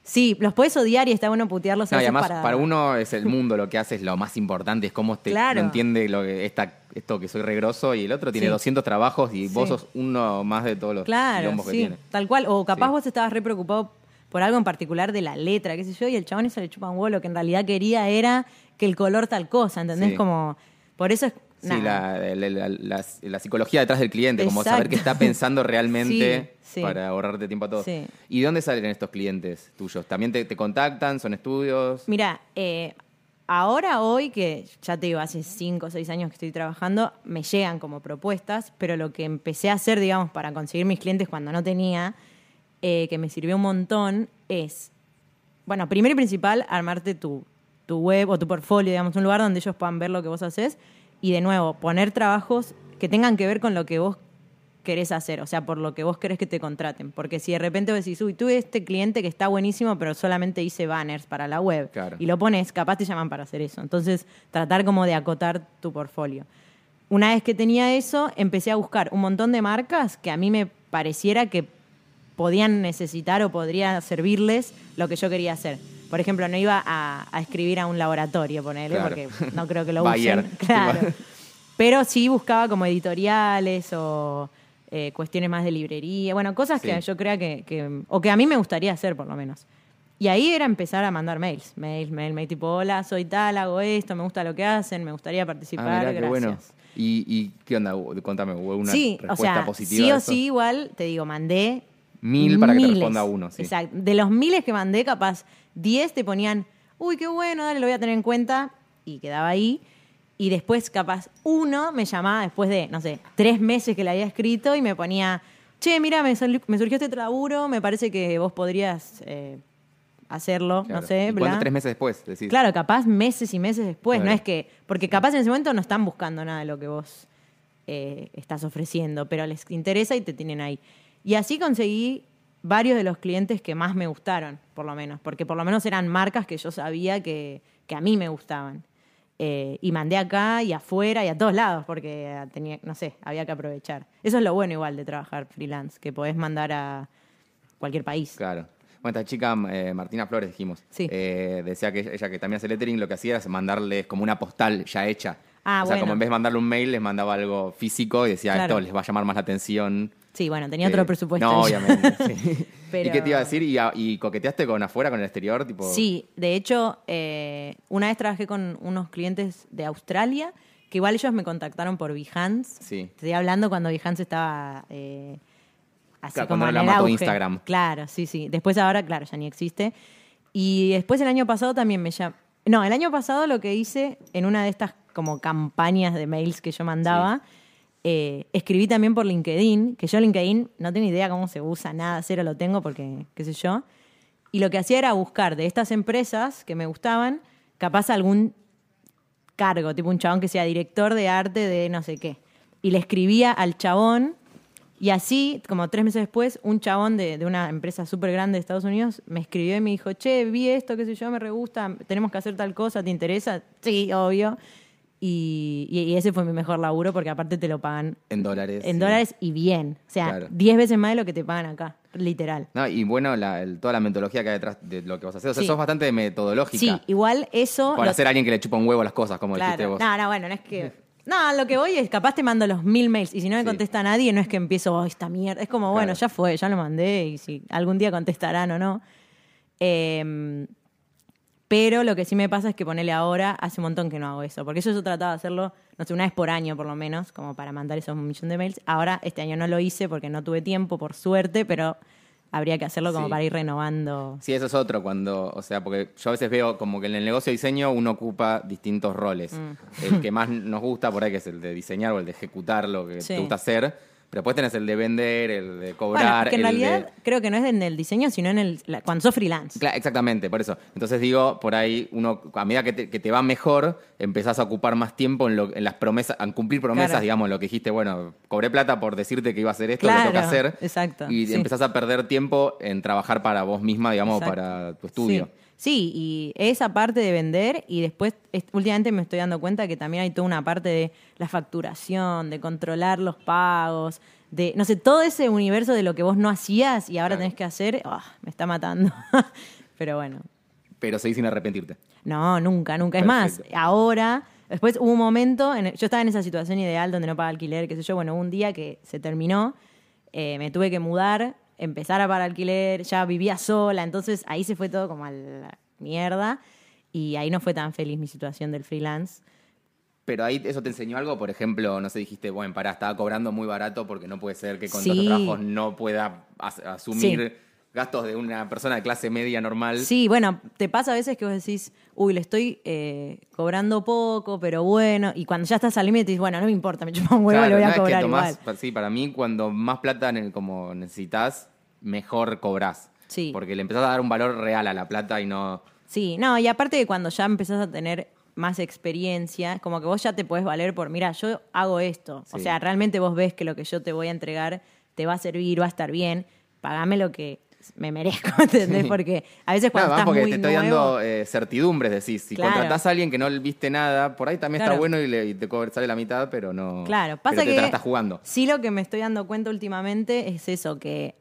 sí, los puedes odiar y está bueno putearlos. No, y además, para... uno es el mundo lo que hace es lo más importante, es cómo te Claro. entiende lo que, esta, esto que soy regroso y el otro tiene Sí. 200 trabajos y vos Sí. sos uno más de todos los Claro, quilombos que sí, tiene. tal cual. O capaz Sí. vos estabas re preocupado por algo en particular de la letra, qué sé yo, y el chabón eso le chupa un huevo. Lo que en realidad quería era que el color tal cosa, ¿entendés? Sí. Como, por eso es... Sí, la, la- la- la- la psicología detrás del cliente, como saber qué está pensando realmente Sí, sí. para ahorrarte tiempo a todos. Sí. ¿Y de dónde salen estos clientes tuyos? ¿También te, te contactan? ¿Son estudios? Mira, eh, ahora, hoy, que ya te digo, hace cinco o seis años que estoy trabajando, me llegan como propuestas, pero lo que empecé a hacer, digamos, para conseguir mis clientes cuando no tenía, eh, que me sirvió un montón, es, bueno, primero y principal, armarte tu, tu web o tu portfolio, digamos, un lugar donde ellos puedan ver lo que vos haces y, de nuevo, poner trabajos que tengan que ver con lo que vos querés hacer, o sea, por lo que vos querés que te contraten. Porque si de repente vos decís, uy, tuve este cliente que está buenísimo, pero solamente hice banners para la web, Claro. y lo pones, capaz te llaman para hacer eso. Entonces, tratar como de acotar tu portfolio. Una vez que tenía eso, empecé a buscar un montón de marcas que a mí me pareciera que podían necesitar o podría servirles lo que yo quería hacer. Por ejemplo, no iba a, a escribir a un laboratorio, ponele, Claro. porque no creo que lo usen. Claro. Pero sí buscaba como editoriales o eh, cuestiones más de librería, bueno, cosas que yo crea que, que- o que a mí me gustaría hacer por lo menos. Y ahí era empezar a mandar mails, mails, mail, mail, tipo, hola, soy tal, hago esto, me gusta lo que hacen, me gustaría participar, Ah, mirá, qué gracias. bueno. ¿Y, y qué onda? Contame, ¿hubo una sí, o respuesta sea, positiva? sí o sí igual, te digo, mandé Mil para que te responda uno, sí. Exacto. De los miles que mandé, capaz 10 te ponían, uy, qué bueno, dale, lo voy a tener en cuenta, y quedaba ahí. Y después, capaz, uno me llamaba después de, no sé, tres meses que le había escrito y me ponía, che, mira, me, surgió este laburo, me parece que vos podrías eh, hacerlo, Claro. no sé, ¿Y bla. cuánto? ¿Tres meses después? Decís? Claro, capaz meses y meses después, no es que, porque capaz en ese momento no están buscando nada de lo que vos eh, estás ofreciendo, pero les interesa y te tienen ahí. Y así conseguí varios de los clientes que más me gustaron, por lo menos, porque por lo menos eran marcas que yo sabía que, que a mí me gustaban. Eh, y mandé acá y afuera y a todos lados, porque tenía, no sé, había que aprovechar. Eso es lo bueno igual de trabajar freelance, que podés mandar a cualquier país. Claro. Bueno, esta chica, eh, Martina Flores, dijimos, Sí. eh, decía que ella que también hace lettering, lo que hacía era mandarles como una postal ya hecha. Ah, o sea, bueno. como en vez de mandarle un mail, les mandaba algo físico y decía, Claro. esto les va a llamar más la atención. Sí, bueno, tenía que- otro presupuesto. No, obviamente. sí. Pero- ¿Y qué te iba a decir? ¿Y, coqueteaste con afuera, con el exterior? Tipo, Sí, de hecho, eh, una vez trabajé con unos clientes de Australia, que igual ellos me contactaron por Behance. Sí. Estoy hablando cuando Behance estaba eh, así Claro, como cuando en la el mató auge. Instagram. Claro, sí, sí. Después ahora, claro, ya ni existe. Y después el año pasado también me llamó... No, el año pasado lo que hice en una de estas como campañas de mails que yo mandaba, eh, escribí también por LinkedIn, que yo LinkedIn no tengo idea cómo se usa, nada, cero lo tengo porque, qué sé yo. Y lo que hacía era buscar de estas empresas que me gustaban, capaz algún cargo, tipo un chabón que sea director de arte de no sé qué. Y le escribía al chabón, y así, como tres meses después, un chabón de, de una empresa súper grande de Estados Unidos me escribió y me dijo, che, vi esto, qué sé yo, me re gusta, tenemos que hacer tal cosa, ¿te interesa? Sí, obvio. Y, ese fue mi mejor laburo porque aparte te lo pagan En dólares. en sí. dólares y bien. O sea, Claro. 10 veces más de lo que te pagan acá, literal. No, y bueno, la- el- toda la metodología que hay detrás de lo que vos haces. O sea, Sí. sos bastante metodológica. Sí, igual eso... Para ser alguien que le chupa un huevo las cosas, como dijiste Claro. vos. No, no, bueno, no es que. No, lo que voy es, capaz te mando los mil mails y si no me Sí. contesta nadie, no es que empiezo, oh, esta mierda. Es como, bueno, Claro. ya fue, ya lo mandé y si algún día contestarán o no. Eh, pero lo que sí me pasa es que ponerle ahora, hace un montón que no hago eso. Porque eso yo trataba de hacerlo, no sé, una vez por año por lo menos, como para mandar esos millón de mails. Ahora, este año no lo hice porque no tuve tiempo, por suerte, pero habría que hacerlo como Sí. para ir renovando. Sí, eso es otro, cuando, o sea, porque yo a veces veo como que en el negocio de diseño uno ocupa distintos roles. Mm. El que más nos gusta por ahí, que es el de diseñar o el de ejecutar lo que Sí. te gusta hacer, Pero después tenés el de vender, el de Bueno, cobrar, que en el de- realidad creo que no es en el diseño, sino en el la- cuando sos freelance. Cla- Exactamente, por eso. Entonces digo, por ahí uno, a medida que te, que te va mejor, empezás a ocupar más tiempo en, lo- en las promesas, en cumplir promesas, Claro. digamos, lo que dijiste, bueno, cobré plata por decirte que iba a hacer esto, lo tengo que Claro, hacer. exacto, Y sí. empezás a perder tiempo en trabajar para vos misma, digamos, Exacto. para tu estudio. Sí. Sí, y esa parte de vender y después es- últimamente me estoy dando cuenta que también hay toda una parte de la facturación, de controlar los pagos, de, no sé, todo ese universo de lo que vos no hacías y ahora Claro. tenés que hacer, ah, me está matando. Pero bueno, Pero seguís sin arrepentirte. no, nunca, nunca. Es más, ahora, después hubo un momento, en yo estaba en esa situación ideal donde no paga alquiler, qué sé yo, bueno, hubo un día que se terminó, eh, me tuve que mudar, empezar a pagar alquiler, ya vivía sola, entonces ahí se fue todo como a la mierda y ahí no fue tan feliz mi situación del freelance. Pero ahí eso te enseñó algo, por ejemplo, no sé, dijiste, bueno, pará, estaba cobrando muy barato porque no puede ser que con Sí. tantos trabajos no pueda as- asumir Sí. Gastos de una persona de clase media normal. Sí, bueno, te pasa a veces que vos decís, uy, le estoy eh, cobrando poco, pero bueno, y cuando ya estás al límite dices, bueno, no me importa, me chupa un huevo, Claro, le voy a es que cobrar tomás- igual. Sí, para mí, cuando más plata como necesitas, mejor cobrás. Sí. Porque le empezás a dar un valor real a la plata y no. Sí, no, y aparte de cuando ya empezás a tener más experiencia, como que vos ya te podés valer por, mira, yo hago esto. O sea, realmente vos ves que lo que yo te voy a entregar te va a servir, va a estar bien, pagame lo que me merezco, ¿entendés? Porque a veces cuando más estás porque muy te estoy nuevo, dando eh, certidumbres, decís. Si Claro. contratás a alguien que no viste nada, por ahí también está bueno y, le, y te sale la mitad, pero no. Claro, pasa pero te, que estás jugando. sí lo que me estoy dando cuenta últimamente es eso, que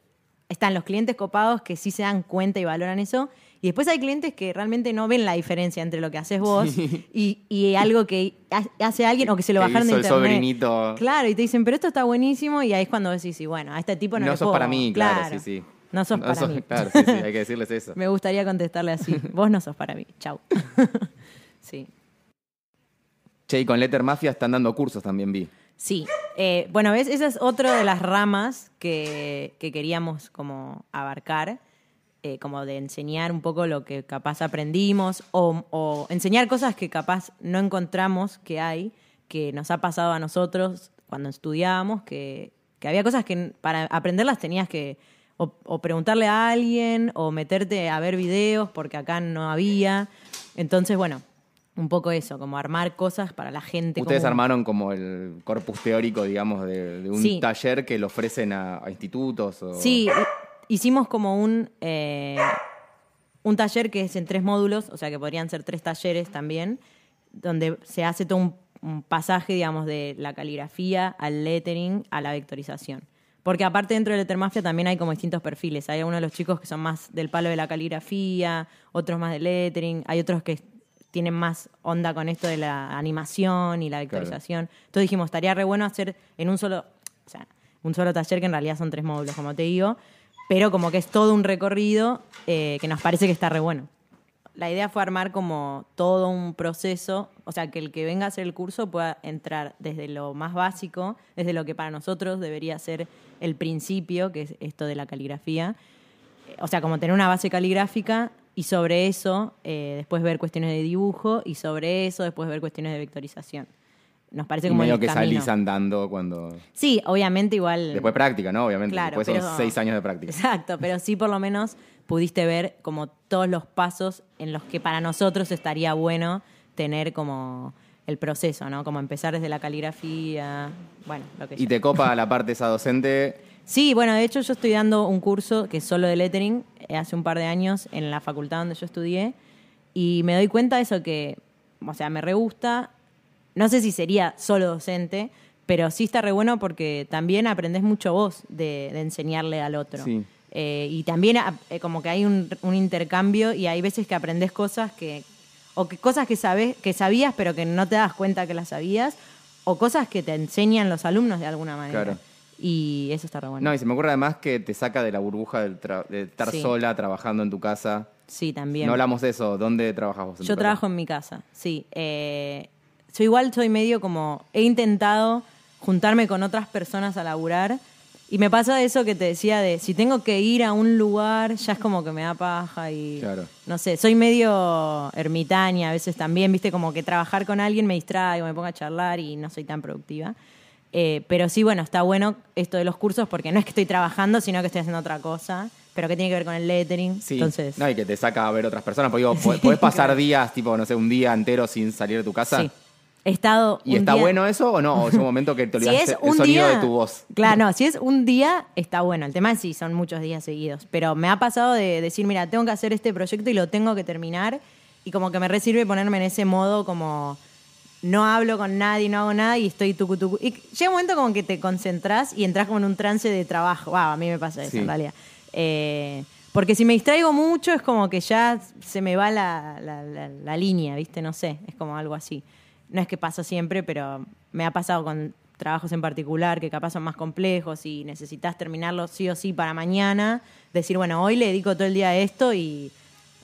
están los clientes copados que sí se dan cuenta y valoran eso, y después hay clientes que realmente no ven la diferencia entre lo que haces vos y, y algo que ha- hace alguien o que se lo Que bajaron de hizo el internet. sobrinito. Claro, y te dicen, pero esto está buenísimo, y ahí es cuando decís, sí, bueno, a este tipo no, No le sos puedo- para mí, claro, sí, sí. No sos para mí. Claro, sí, sí, hay que decirles eso. Me gustaría contestarle así, vos no sos para mí, chau. sí. Che, y con Letter Mafia están dando cursos también, vi. Sí, eh, bueno, ves, esa es otra de las ramas que, que queríamos como abarcar, eh, como de enseñar un poco lo que capaz aprendimos o, o enseñar cosas que capaz no encontramos que hay, que nos ha pasado a nosotros cuando estudiábamos, que, que había cosas que para aprenderlas tenías que o, o preguntarle a alguien o meterte a ver videos porque acá no había. Entonces, bueno, un poco eso, como armar cosas para la gente. Ustedes común. armaron como el corpus teórico, digamos, de, de un Sí. taller que lo ofrecen a, a institutos. O... Sí, hicimos como un, eh, un taller que es en tres módulos, o sea que podrían ser tres talleres también, donde se hace todo un, un pasaje, digamos, de la caligrafía al lettering a la vectorización. Porque aparte dentro de Lettermafia también hay como distintos perfiles. Hay algunos de los chicos que son más del palo de la caligrafía, otros más de lettering, hay otros que tienen más onda con esto de la animación y la vectorización. Entonces dijimos, estaría re bueno hacer en un solo, o sea, un solo taller que en realidad son tres módulos, como te digo, pero como que es todo un recorrido eh, que nos parece que está re bueno. La idea fue armar como todo un proceso, o sea, que el que venga a hacer el curso pueda entrar desde lo más básico, desde lo que para nosotros debería ser el principio, que es esto de la caligrafía, o sea, como tener una base caligráfica y sobre eso eh, después ver cuestiones de dibujo y sobre eso después ver cuestiones de vectorización. Nos parece Y como medio el que camino. salís andando cuando... Sí, obviamente igual. Después práctica, ¿no? Obviamente. Claro, Después son seis años de práctica. Exacto, pero sí por lo menos pudiste ver como todos los pasos en los que para nosotros estaría bueno tener como el proceso, ¿no? Como empezar desde la caligrafía, bueno, lo que Y te copa la parte esa docente. Sí, bueno, de hecho yo estoy dando un curso que es solo de lettering eh, hace un par de años en la facultad donde yo estudié y me doy cuenta de eso que, o sea, me re gusta. No sé si sería solo docente, pero sí está re bueno porque también aprendes mucho vos de, de enseñarle al otro. Sí. Eh, y también ah, eh, como que hay un, un intercambio y hay veces que aprendes cosas que, o que cosas que, sabes, que sabías pero que no te das cuenta que las sabías, o cosas que te enseñan los alumnos de alguna manera. Claro. Y eso está re bueno. No, y se me ocurre además que te saca de la burbuja de estar Sí. sola trabajando en tu casa. Sí, también. No hablamos de eso. ¿Dónde trabajas vos? en tu Yo trabajo en mi casa, sí. Eh, yo igual soy medio como... He intentado juntarme con otras personas a laburar y me pasa eso que te decía de si tengo que ir a un lugar ya es como que me da paja y... Claro. No sé, soy medio ermitaña a veces también, viste, como que trabajar con alguien me distraigo, me pongo a charlar y no soy tan productiva. Eh, pero sí, bueno, está bueno esto de los cursos porque no es que estoy trabajando, sino que estoy haciendo otra cosa, pero que tiene que ver con el lettering. Sí. Entonces, No, y que te saca a ver otras personas. Porque digo, po- podés pasar días, tipo, no sé, un día entero sin salir de tu casa. sí. Estado. ¿Y un está día- bueno eso o no? O es un momento que te Si olvidas es el un sonido día, de tu voz. Claro, no, si es un día, está bueno. El tema es si son muchos días seguidos. Pero me ha pasado de decir, mira, tengo que hacer este proyecto y lo tengo que terminar. Y como que me resirve ponerme en ese modo como no hablo con nadie, no hago nada y estoy tucu tucu. Y llega un momento como que te concentras y entras como en un trance de trabajo. Va, a mí me pasa eso Sí. en realidad. Eh, porque si me distraigo mucho es como que ya se me va la, la- la- la línea, ¿viste? No sé, es como algo así. No es que pasa siempre, pero me ha pasado con trabajos en particular que capaz son más complejos y necesitas terminarlos sí o sí para mañana. Decir, bueno, hoy le dedico todo el día a esto y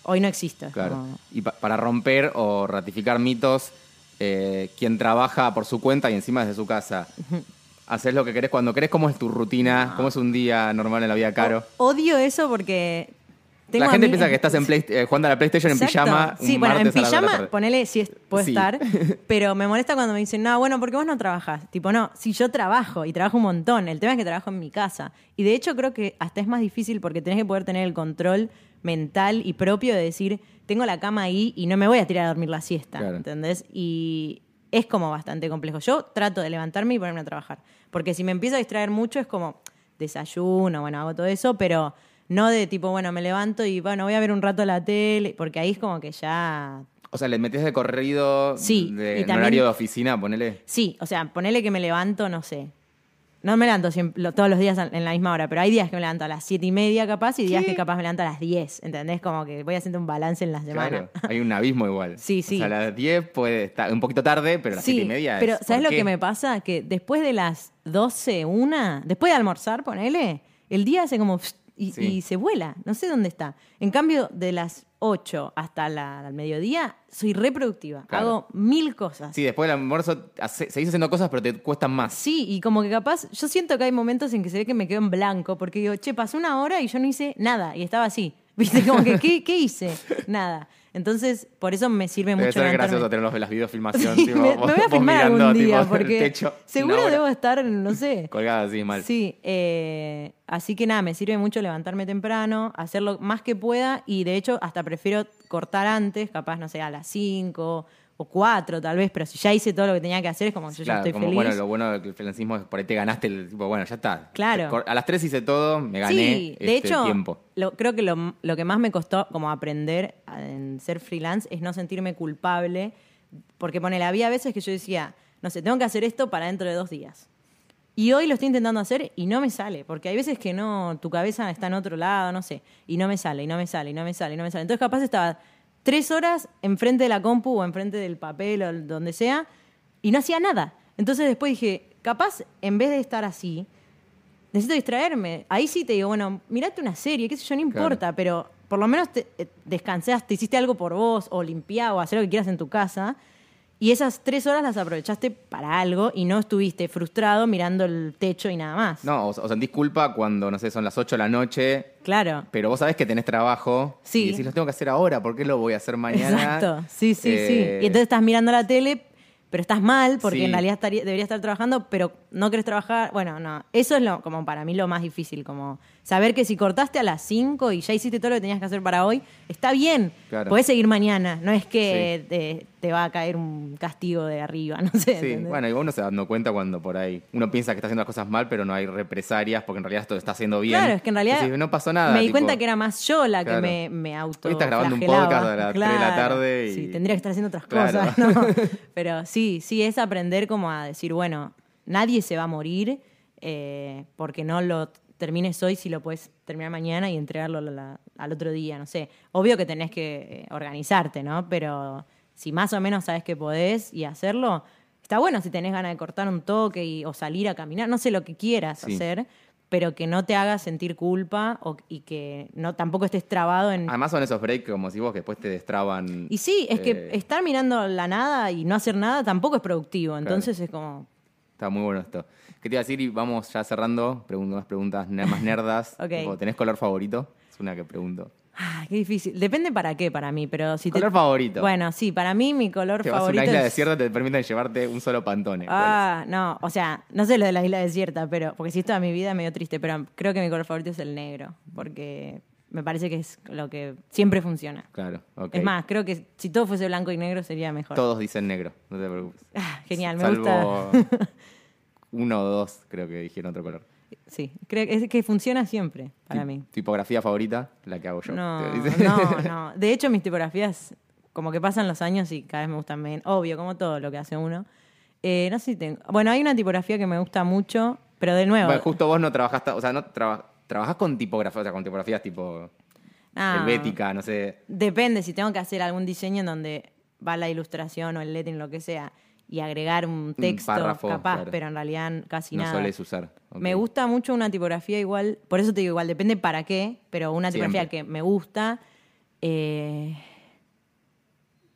hoy no existo. Claro. como- Y pa- para romper o ratificar mitos, eh, quien trabaja por su cuenta y encima desde su casa, haces lo que querés cuando querés. ¿Cómo es tu rutina? ¿Cómo es un día normal en la vida, Caro? O- Odio eso porque. Tengo la gente piensa que estás en Play- eh, jugando a la PlayStation Exacto. en pijama. un Sí, bueno, en pijama, ponele, si es, puedo Sí. estar, pero me molesta cuando me dicen, no, bueno, porque vos no trabajás. Tipo, no, si yo trabajo y trabajo un montón, el tema es que trabajo en mi casa. Y de hecho creo que hasta es más difícil porque tenés que poder tener el control mental y propio de decir, tengo la cama ahí y no me voy a tirar a dormir la siesta, Claro. ¿entendés? Y es como bastante complejo. Yo trato de levantarme y ponerme a trabajar, porque si me empiezo a distraer mucho es como desayuno, bueno, hago todo eso, pero no de tipo, bueno, me levanto y bueno, voy a ver un rato la tele, porque ahí es como que ya O sea, le metés de corrido Sí, de, y en también- horario de oficina, ponele. Sí, o sea, ponele que me levanto, no sé. No me levanto siempre- todos los días en la misma hora, pero hay días que me levanto a las siete y media capaz y días que capaz me levanto a las 10, ¿entendés? Como que voy haciendo un balance en las semanas. Claro, hay un abismo igual. Sí, O sí. sea, a las 10 puede estar un poquito tarde, pero a las 7 y media pero es, ¿sabes ¿por lo qué? que me pasa? Que después de las 12, una, después de almorzar, ponele, el día hace como... pst, Y, Sí. y se vuela, no sé dónde está. En cambio, de las 8 hasta la, el mediodía, soy reproductiva. Claro. Hago mil cosas. Sí, después del almuerzo hace- seguís haciendo cosas, pero te cuestan más. Sí, y como que capaz, yo siento que hay momentos en que se ve que me quedo en blanco, porque digo, che, pasó una hora y yo no hice nada, y estaba así. ¿Viste? Como que, ¿qué, qué hice? Nada. Entonces, por eso me sirve Debe mucho ser levantarme- gracioso tener los- las videofilmación. Sí, tipo, me, vos- me voy a filmar algún día, tipo, porque techo, seguro debo estar, no sé. Colgada así, mal. Sí, eh, así que nada, me sirve mucho levantarme temprano, hacerlo más que pueda y de hecho hasta prefiero cortar antes, capaz, no sé, a las 5 o 4 tal vez, pero si ya hice todo lo que tenía que hacer es como que yo Claro, ya estoy como, feliz. bueno, lo bueno del freelancismo es por ahí te ganaste el tipo, bueno, ya está. Claro. A las 3 hice todo, me gané Sí, de este hecho, tiempo. lo- creo que lo, lo que más me costó como aprender en ser freelance es no sentirme culpable, porque ponele, había veces que yo decía, no sé, tengo que hacer esto para dentro de dos días. Y hoy lo estoy intentando hacer y no me sale, porque hay veces que no, tu cabeza está en otro lado, no sé, y no me sale, y no me sale, y no me sale, y no me sale. Entonces capaz estaba tres horas enfrente de la compu o enfrente del papel o donde sea, y no hacía nada. Entonces después dije, capaz en vez de estar así, necesito distraerme. Ahí sí te digo, bueno, mirate una serie, qué sé yo, no importa, pero por lo menos te, eh, descansaste, hiciste algo por vos, o limpiá, o hacer lo que quieras en tu casa. Y esas tres horas las aprovechaste para algo y no estuviste frustrado mirando el techo y nada más. No, o, o sentís culpa cuando, no sé, son las 8 de la noche, Claro. pero vos sabés que tenés trabajo. Sí. Y decís, lo tengo que hacer ahora, ¿por qué lo voy a hacer mañana? Exacto. Sí, sí, Eh, sí. Y entonces estás mirando la tele, pero estás mal porque Sí. en realidad estaría- deberías estar trabajando, pero no querés trabajar. Bueno, no. Eso es lo, como para mí lo más difícil, como saber que si cortaste a las 5 y ya hiciste todo lo que tenías que hacer para hoy, está bien. Claro. Podés seguir mañana. No es que te, te va a caer un castigo de arriba, no sé. Sí, ¿entendés? bueno, y uno se da dando cuenta cuando por ahí uno piensa que está haciendo las cosas mal, pero no hay represalias porque en realidad esto está haciendo bien. Claro, es que en realidad Decís, no pasó nada. me di tipo, cuenta que era más yo la que Claro. me, me auto Hoy estás grabando un podcast a las tres de la tarde y- Sí, tendría que estar haciendo otras Claro. cosas. ¿no? Pero sí, sí, es aprender como a decir, bueno, nadie se va a morir eh, porque no lo termines hoy si lo puedes terminar mañana y entregarlo la- la- al otro día, no sé. Obvio que tenés que eh, organizarte, ¿no? Pero si más o menos sabes que podés y hacerlo, está bueno si tenés ganas de cortar un toque y, o salir a caminar, no sé lo que quieras Sí. hacer, pero que no te haga sentir culpa o- y que no tampoco estés trabado en... Además son esos breaks como si vos que después te destraban. Y sí, es eh, que estar mirando la nada y no hacer nada tampoco es productivo, entonces es como... Está muy bueno esto. ¿Qué te iba a decir? Y vamos ya cerrando. Pregunto más preguntas más nerdas. Ok. Tipo, ¿Tenés color favorito? Es una que pregunto. Ah, qué difícil. Depende para qué para mí, pero si te- Color favorito. Bueno, sí, para mí mi color Te vas a favorito una isla es- desierta te permiten llevarte un solo pantone. ¿Cuál Ah, no, o sea, no sé lo de la isla desierta, pero porque si es toda mi vida medio triste, pero creo que mi color favorito es el negro, porque me parece que es lo que siempre funciona. Claro, ok. Es más, creo que si todo fuese blanco y negro sería mejor. Todos dicen negro, no te preocupes. Ah, genial, me Salvo gusta. uno o dos, creo que dijeron otro color. Sí, creo que es que funciona siempre para mí. Tipografía favorita, la que hago yo. No, no, no. De hecho, mis tipografías, como que pasan los años y cada vez me gustan menos. Obvio, como todo lo que hace uno. Eh, no sé si tengo. Bueno, hay una tipografía que me gusta mucho, pero de nuevo. Bueno, justo vos no trabajaste, o sea, no traba- trabajás con tipografía, o sea, con tipografías tipo ah, helvética, no sé. Depende si tengo que hacer algún diseño en donde va la ilustración o el lettering, lo que sea, y agregar un texto párrafo, capaz, claro. pero en realidad casi no nada. solés usar. Ok. Me gusta mucho una tipografía igual, por eso te digo igual, depende para qué, pero una tipografía Siempre. que me gusta, eh,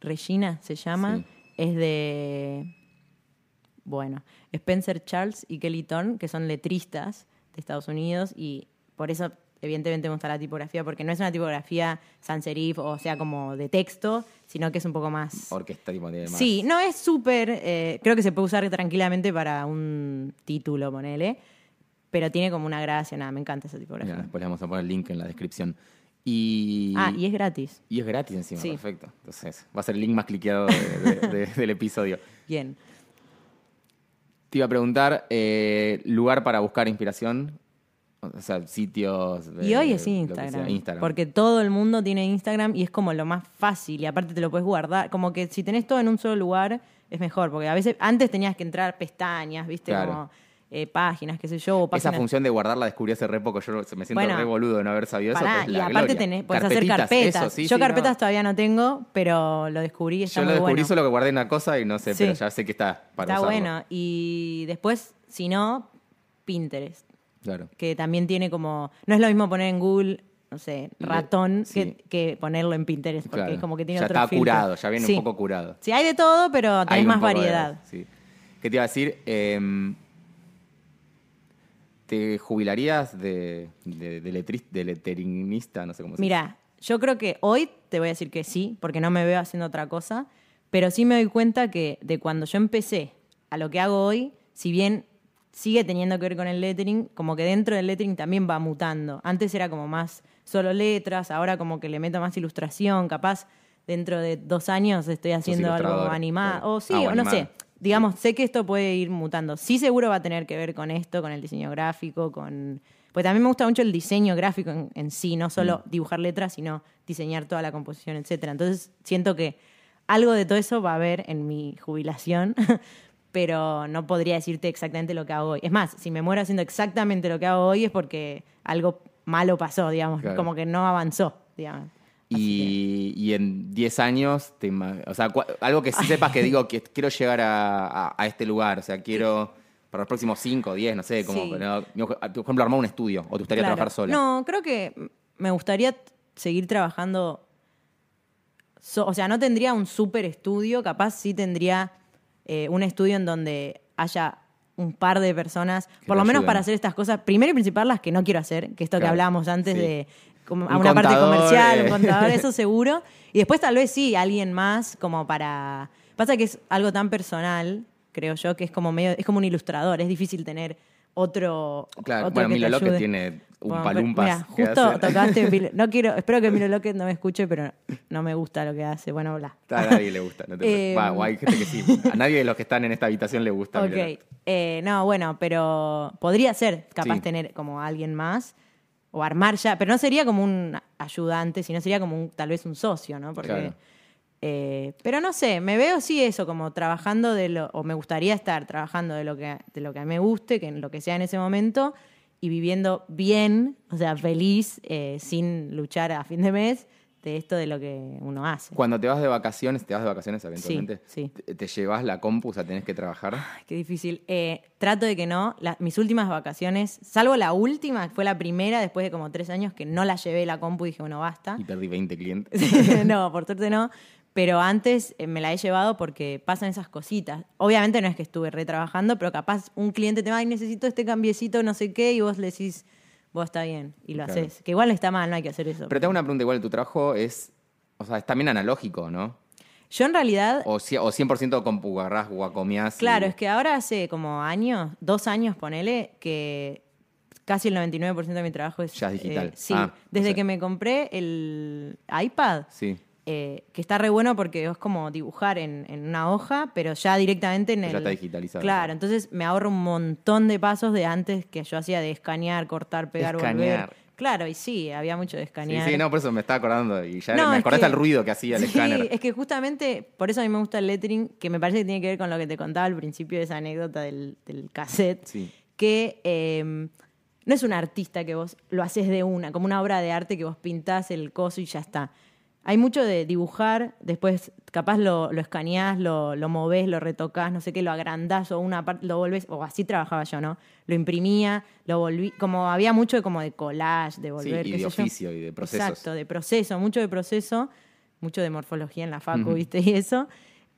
Regina se llama, Sí. es de, bueno, Spencer Charles y Kelly Thorne, que son letristas de Estados Unidos, y por eso evidentemente me gusta la tipografía, porque no es una tipografía sans serif, o sea, como de texto, sino que es un poco más... Orquesta, tipo, tiene más. Sí, no es súper. eh, creo que se puede usar tranquilamente para un título, ponele. Pero tiene como una gracia, nada, me encanta esa tipografía. Mira, después le vamos a poner el link en la descripción. Y, Ah, y es gratis. y es gratis encima, Sí. perfecto. Entonces, va a ser el link más cliqueado de- de- de- del episodio. Bien. Te iba a preguntar, eh, lugar para buscar inspiración, o sea, sitios... Y hoy es sea, Instagram. Porque todo el mundo tiene Instagram y es como lo más fácil. Y aparte te lo puedes guardar. Como que si tenés todo en un solo lugar, es mejor. Porque a veces antes tenías que entrar pestañas, ¿viste? Claro. Como eh, páginas, qué sé yo. o Esa páginas- función de guardar la descubrí hace re poco. Yo me siento Bueno, re boludo de no haber sabido Pará, eso. pues, y aparte tenés, puedes hacer carpetas. eso, sí, yo sí, carpetas no. todavía no tengo, pero lo descubrí y está Yo lo descubrí bueno. solo que guardé una cosa y no sé, Sí. pero ya sé que está para Está usarlo. bueno. Y después, si no, Pinterest. Claro. Que también tiene como. No es lo mismo poner en Google, no sé, ratón, sí. que, que ponerlo en Pinterest. Porque claro. es como que tiene ya otro está filtro. curado, ya viene Sí. un poco curado. Sí, hay de todo, pero Hay tenés un más de- variedad. sí. ¿Qué te iba a decir? Em, ¿Te jubilarías de, de, de letris- de letterinista? No sé cómo se Mira, yo creo que hoy te voy a decir que sí, porque no me veo haciendo otra cosa, pero sí me doy cuenta que de cuando yo empecé a lo que hago hoy, si bien sigue teniendo que ver con el lettering, como que dentro del lettering también va mutando. Antes era como más solo letras, ahora como que le meto más ilustración, capaz dentro de dos años estoy haciendo algo animado, claro. o sí, Ah, o o no sé. Digamos, sé que esto puede ir mutando. Sí, seguro va a tener que ver con esto, con el diseño gráfico, con... Pues también me gusta mucho el diseño gráfico en, en sí, no solo Mm. dibujar letras, sino diseñar toda la composición, etcétera. Entonces, siento que algo de todo eso va a haber en mi jubilación, pero no podría decirte exactamente lo que hago hoy. Es más, si me muero haciendo exactamente lo que hago hoy es porque algo malo pasó, digamos, Claro. como que no avanzó, digamos. Y, y en 10 años, te o sea, algo que sí sepas que digo que quiero llegar a, a- a este lugar, o sea, quiero para los próximos 5, 10, no sé, como, Sí. por ejemplo, armar un estudio, o te gustaría Claro. trabajar sola. No, creo que me gustaría seguir trabajando. so- o sea, no tendría un super estudio, capaz sí tendría eh, un estudio en donde haya un par de personas, Que por lo menos para hacer estas cosas. Primero y principal, las que no quiero hacer, que esto que hablábamos antes sí. de como Un a una parte comercial, un eh. contador, eso seguro. Y después tal vez sí, alguien más como para... Pasa que es algo tan personal, creo yo, que es como medio, es como un ilustrador, es difícil tener otro... Claro, otro bueno, que Milo López tiene un Bueno, palumpas. Mira, justo hace. tocaste. No quiero, espero que Milo López no me escuche, pero no me gusta lo que hace. Bueno, bla. A nadie le gusta. No te Eh, preocupes. Va, o hay gente que sí. A nadie de los que están en esta habitación le gusta. Ok. Milo. Eh, no, bueno, pero podría ser capaz Sí. tener como alguien más o armar ya, pero no sería como un ayudante, sino sería como un, tal vez un socio, ¿no? Porque, Claro. eh, pero no sé, me veo sí eso, como trabajando de lo, o me gustaría estar trabajando de lo que, de lo que a mí me guste, que en lo que sea en ese momento, y viviendo bien, o sea, feliz, eh, sin luchar a fin de mes, de esto de lo que uno hace. Cuando te vas de vacaciones, te vas de vacaciones eventualmente, sí. Te, te llevas la compu, o sea, tenés que trabajar. Ay, qué difícil. Eh, trato de que no. La- mis últimas vacaciones, salvo la última, que fue la primera después de como tres años que no la llevé la compu y dije, bueno, basta. Y perdí 20 clientes. no, por suerte no. Pero antes eh, me la he llevado porque pasan esas cositas. Obviamente no es que estuve retrabajando, pero capaz un cliente te va y necesito este cambiecito, no sé qué, y vos le decís, vos está bien, y lo Claro. haces. Que igual está mal, no hay que hacer eso. Pero te hago una pregunta igual, tu trabajo es, o sea, es también analógico, ¿no? Yo en realidad, O, cie- o 100% con y- claro, es que ahora hace como años, dos años, ponele, que casi el 99% de mi trabajo es... Ya es digital. eh, sí, Ah, desde o sea- que me compré el iPad, Sí. Eh, que está re bueno porque es como dibujar en, en una hoja, pero ya directamente en Pero el... ya está digitalizado. Claro, entonces me ahorro un montón de pasos de antes que yo hacía de escanear, cortar, pegar, Escanear. volver. Claro, y sí, había mucho de Sí, escanear. sí, no, por eso me estaba acordando. Y ya No, me acordaste que- el ruido que hacía el Sí, escáner. es que justamente por eso a mí me gusta el lettering, que me parece que tiene que ver con lo que te contaba al principio de esa anécdota del, del cassette, Sí. que eh, no es un artista que vos lo haces de una, como una obra de arte que vos pintás el coso y ya está. Hay mucho de dibujar, después capaz lo, lo escaneás, lo, lo movés, lo retocás, no sé qué, lo agrandás o una parte, lo volvés, o así trabajaba yo, ¿no? Lo imprimía, lo volví, como había mucho de, como de collage, de Sí, volver, y qué de sé yo. y de procesos. Exacto, de proceso, mucho de proceso, mucho de morfología en la facu, ¿viste? Y eso.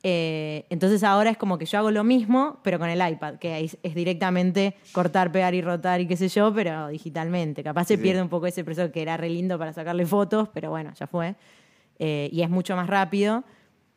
Eh, entonces ahora es como que yo hago lo mismo, pero con el iPad, que es, es directamente cortar, pegar y rotar y qué sé yo, pero digitalmente. Capaz se Sí. pierde un poco ese proceso que era re lindo para sacarle fotos, pero bueno, ya fue. Eh, y es mucho más rápido.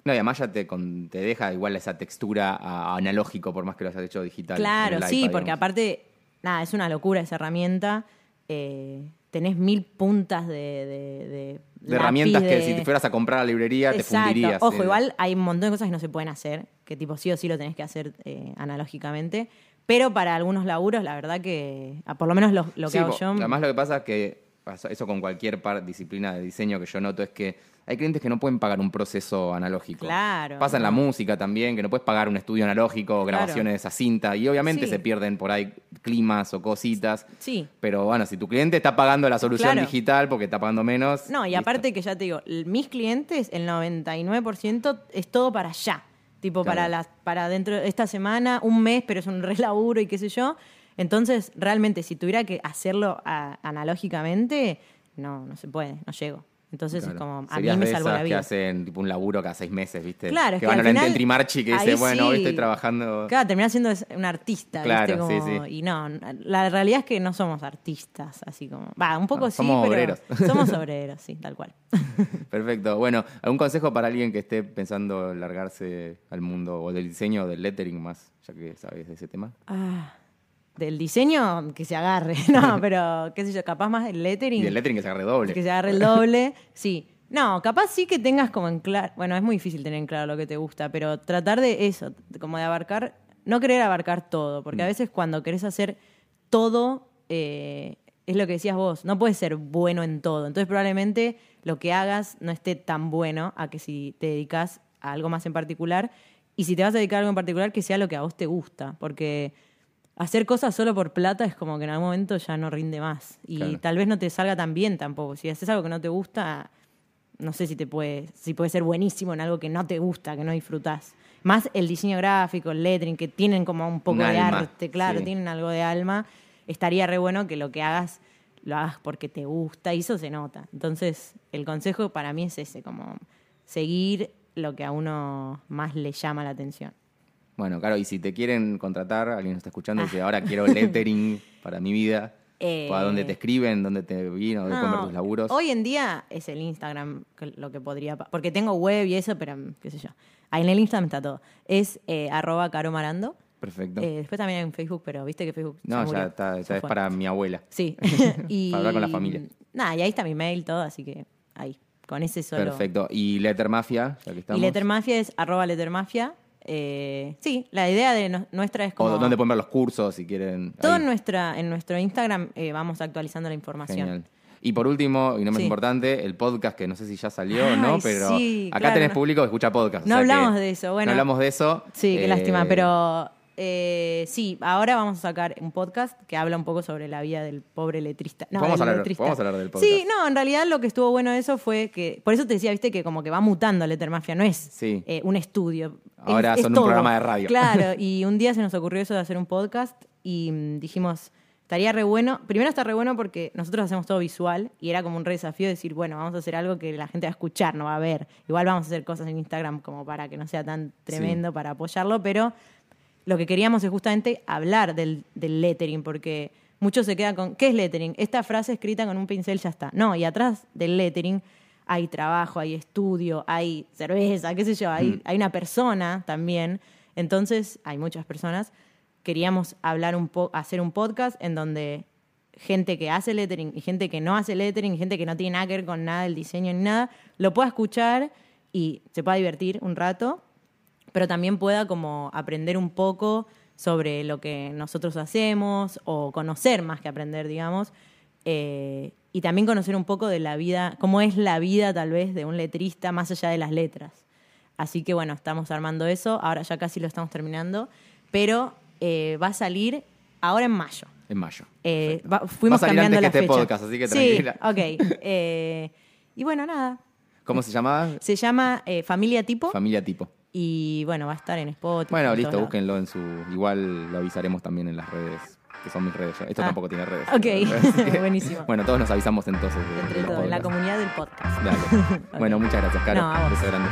No, y además ya te, con- te deja igual esa textura a- analógico, por más que lo hayas hecho digital. Claro, sí, iPad, porque digamos. aparte, nada, es una locura esa herramienta. Eh, tenés mil puntas de... De, de De herramientas que si te fueras a comprar a la librería te fundirías. Ojo, eh. igual hay un montón de cosas que no se pueden hacer, que tipo sí o sí lo tenés que hacer eh, analógicamente. Pero para algunos laburos, la verdad que, ah, por lo menos lo, lo que Sí, hago po- yo. Además lo que pasa es que, eso con cualquier par- disciplina de diseño que yo noto, es que hay clientes que no pueden pagar un proceso analógico. Claro, Pasa en la música también, que no puedes pagar un estudio analógico o Claro. grabaciones a cinta. Y obviamente Sí. se pierden por ahí climas o cositas. Sí. Pero bueno, si tu cliente está pagando la solución Claro. digital porque está pagando menos. No, y listo. aparte que ya te digo, mis clientes, el 99% es todo para allá. Tipo, Claro. para, las, para dentro de esta semana, un mes, pero es un re laburo y qué sé yo. Entonces, realmente, si tuviera que hacerlo a- analógicamente, no, no se puede, no llego. Entonces Claro. es como, a Serías mí me de salvó esas la que vida. hacen tipo un laburo cada seis meses, ¿viste? Claro, es que que van al a la final, Entrimarchi que dice, bueno, hoy sí. estoy trabajando. Claro, terminás siendo un artista, Claro, ¿viste? Como- sí, sí. Y no, la realidad es que no somos artistas, así como... Va, un poco No, sí, somos pero obreros. somos obreros, sí, tal cual. Perfecto. Bueno, ¿algún consejo para alguien que esté pensando en largarse al mundo o del diseño o del lettering más, ya que sabes de ese tema? Ah, del diseño, que se agarre. No, pero qué sé yo, capaz más del lettering. Y del lettering que se agarre doble. Que se agarre el doble, sí. No, capaz sí que tengas como en claro. Bueno, es muy difícil tener en claro lo que te gusta, pero tratar de eso, como de abarcar. No querer abarcar todo, porque a Mm. veces cuando querés hacer todo, eh, es lo que decías vos, no puedes ser bueno en todo. Entonces, probablemente lo que hagas no esté tan bueno a que si te dedicas a algo más en particular. Y si te vas a dedicar a algo en particular, que sea lo que a vos te gusta, porque hacer cosas solo por plata es como que en algún momento ya no rinde más. Y Claro. tal vez no te salga tan bien tampoco. Si haces algo que no te gusta, no sé si te puede, si puede ser buenísimo en algo que no te gusta, que no disfrutás. Más el diseño gráfico, el lettering, que tienen como un poco Un de alma, arte, claro, sí. tienen algo de alma. Estaría re bueno que lo que hagas lo hagas porque te gusta y eso se nota. Entonces, el consejo para mí es ese, como seguir lo que a uno más le llama la atención. Bueno, claro, y si te quieren contratar, alguien está escuchando y dice, ahora quiero lettering para mi vida, Ah. Eh, ¿a dónde te escriben? ¿Dónde te vino? ¿Dónde No, tus laburos? Hoy en día es el Instagram lo que podría... Porque tengo web y eso, pero mm, qué sé yo. Ahí en el Instagram está todo. Es eh, arroba caromarando. Perfecto. Eh, después también hay un Facebook, pero viste que Facebook no, murió. ya está, ya es para mi abuela. Sí. y, Para hablar con la familia. Nada, y ahí está mi mail, todo, así que ahí. Con ese solo... Perfecto. Y Letter Mafia, ya que estamos. Y Lettermafia es arroba lettermafia. Eh, sí, la idea de no- nuestra es como... O dónde pueden ver los cursos si quieren. Todo Ahí. en, nuestra, en nuestro Instagram eh, vamos actualizando la información. Genial. Y por último, y no más Sí. importante, el podcast que no sé si ya salió o Ay, no, pero sí, acá claro, tenés no- público que escucha podcast. o No sea que hablamos de eso, bueno. No hablamos de eso. Sí, qué Eh, lástima, pero eh, sí, ahora vamos a sacar un podcast que habla un poco sobre la vida del pobre letrista. No, Podemos del hablar- letrista. podemos hablar del podcast. Sí, no, en realidad lo que estuvo bueno de eso fue que, por eso te decía, viste, que como que va mutando Lettermafia, no es Sí. eh, un estudio. es- Ahora es son un todo. programa de radio. Claro, y un día se nos ocurrió eso de hacer un podcast y mm, dijimos, estaría re bueno. Primero está re bueno porque nosotros hacemos todo visual y era como un re desafío decir, bueno, vamos a hacer algo que la gente va a escuchar, no va a ver. Igual vamos a hacer cosas en Instagram como para que no sea tan tremendo para apoyarlo, pero lo que queríamos es justamente hablar del, del lettering, porque mucho se queda con, ¿qué es lettering? Esta frase escrita con un pincel ya está. No, y atrás del lettering hay trabajo, hay estudio, hay cerveza, qué sé yo, hay, Mm. hay una persona también. Entonces, hay muchas personas. Queríamos hablar un po hacer un podcast en donde gente que hace lettering y gente que no hace lettering, y gente que no tiene nada que ver con nada del diseño ni nada, lo pueda escuchar y se pueda divertir un rato, pero también pueda como aprender un poco sobre lo que nosotros hacemos o conocer más que aprender, digamos, eh, y también conocer un poco de la vida, cómo es la vida tal vez de un letrista más allá de las letras. Así que bueno, estamos armando eso, ahora ya casi lo estamos terminando, pero eh, va a salir ahora en mayo. En mayo. Eh, va- fuimos Va a salir cambiando antes que la este fecha. podcast, así que Sí, tranquila. ok. Eh, y bueno, nada. ¿Cómo se llamaba? Se llama Familia Tipo Familia Tipo. Y bueno, va a estar en Spotify. Bueno, en listo, búsquenlo en su. Igual lo avisaremos también en las redes, que son mis redes. Esto Ah. tampoco tiene redes. Ok, buenísimo. Bueno, todos nos avisamos entonces. de- Entre todos, en la comunidad del podcast. Dale. Bueno, muchas gracias, Caro. No, a vos. Grande.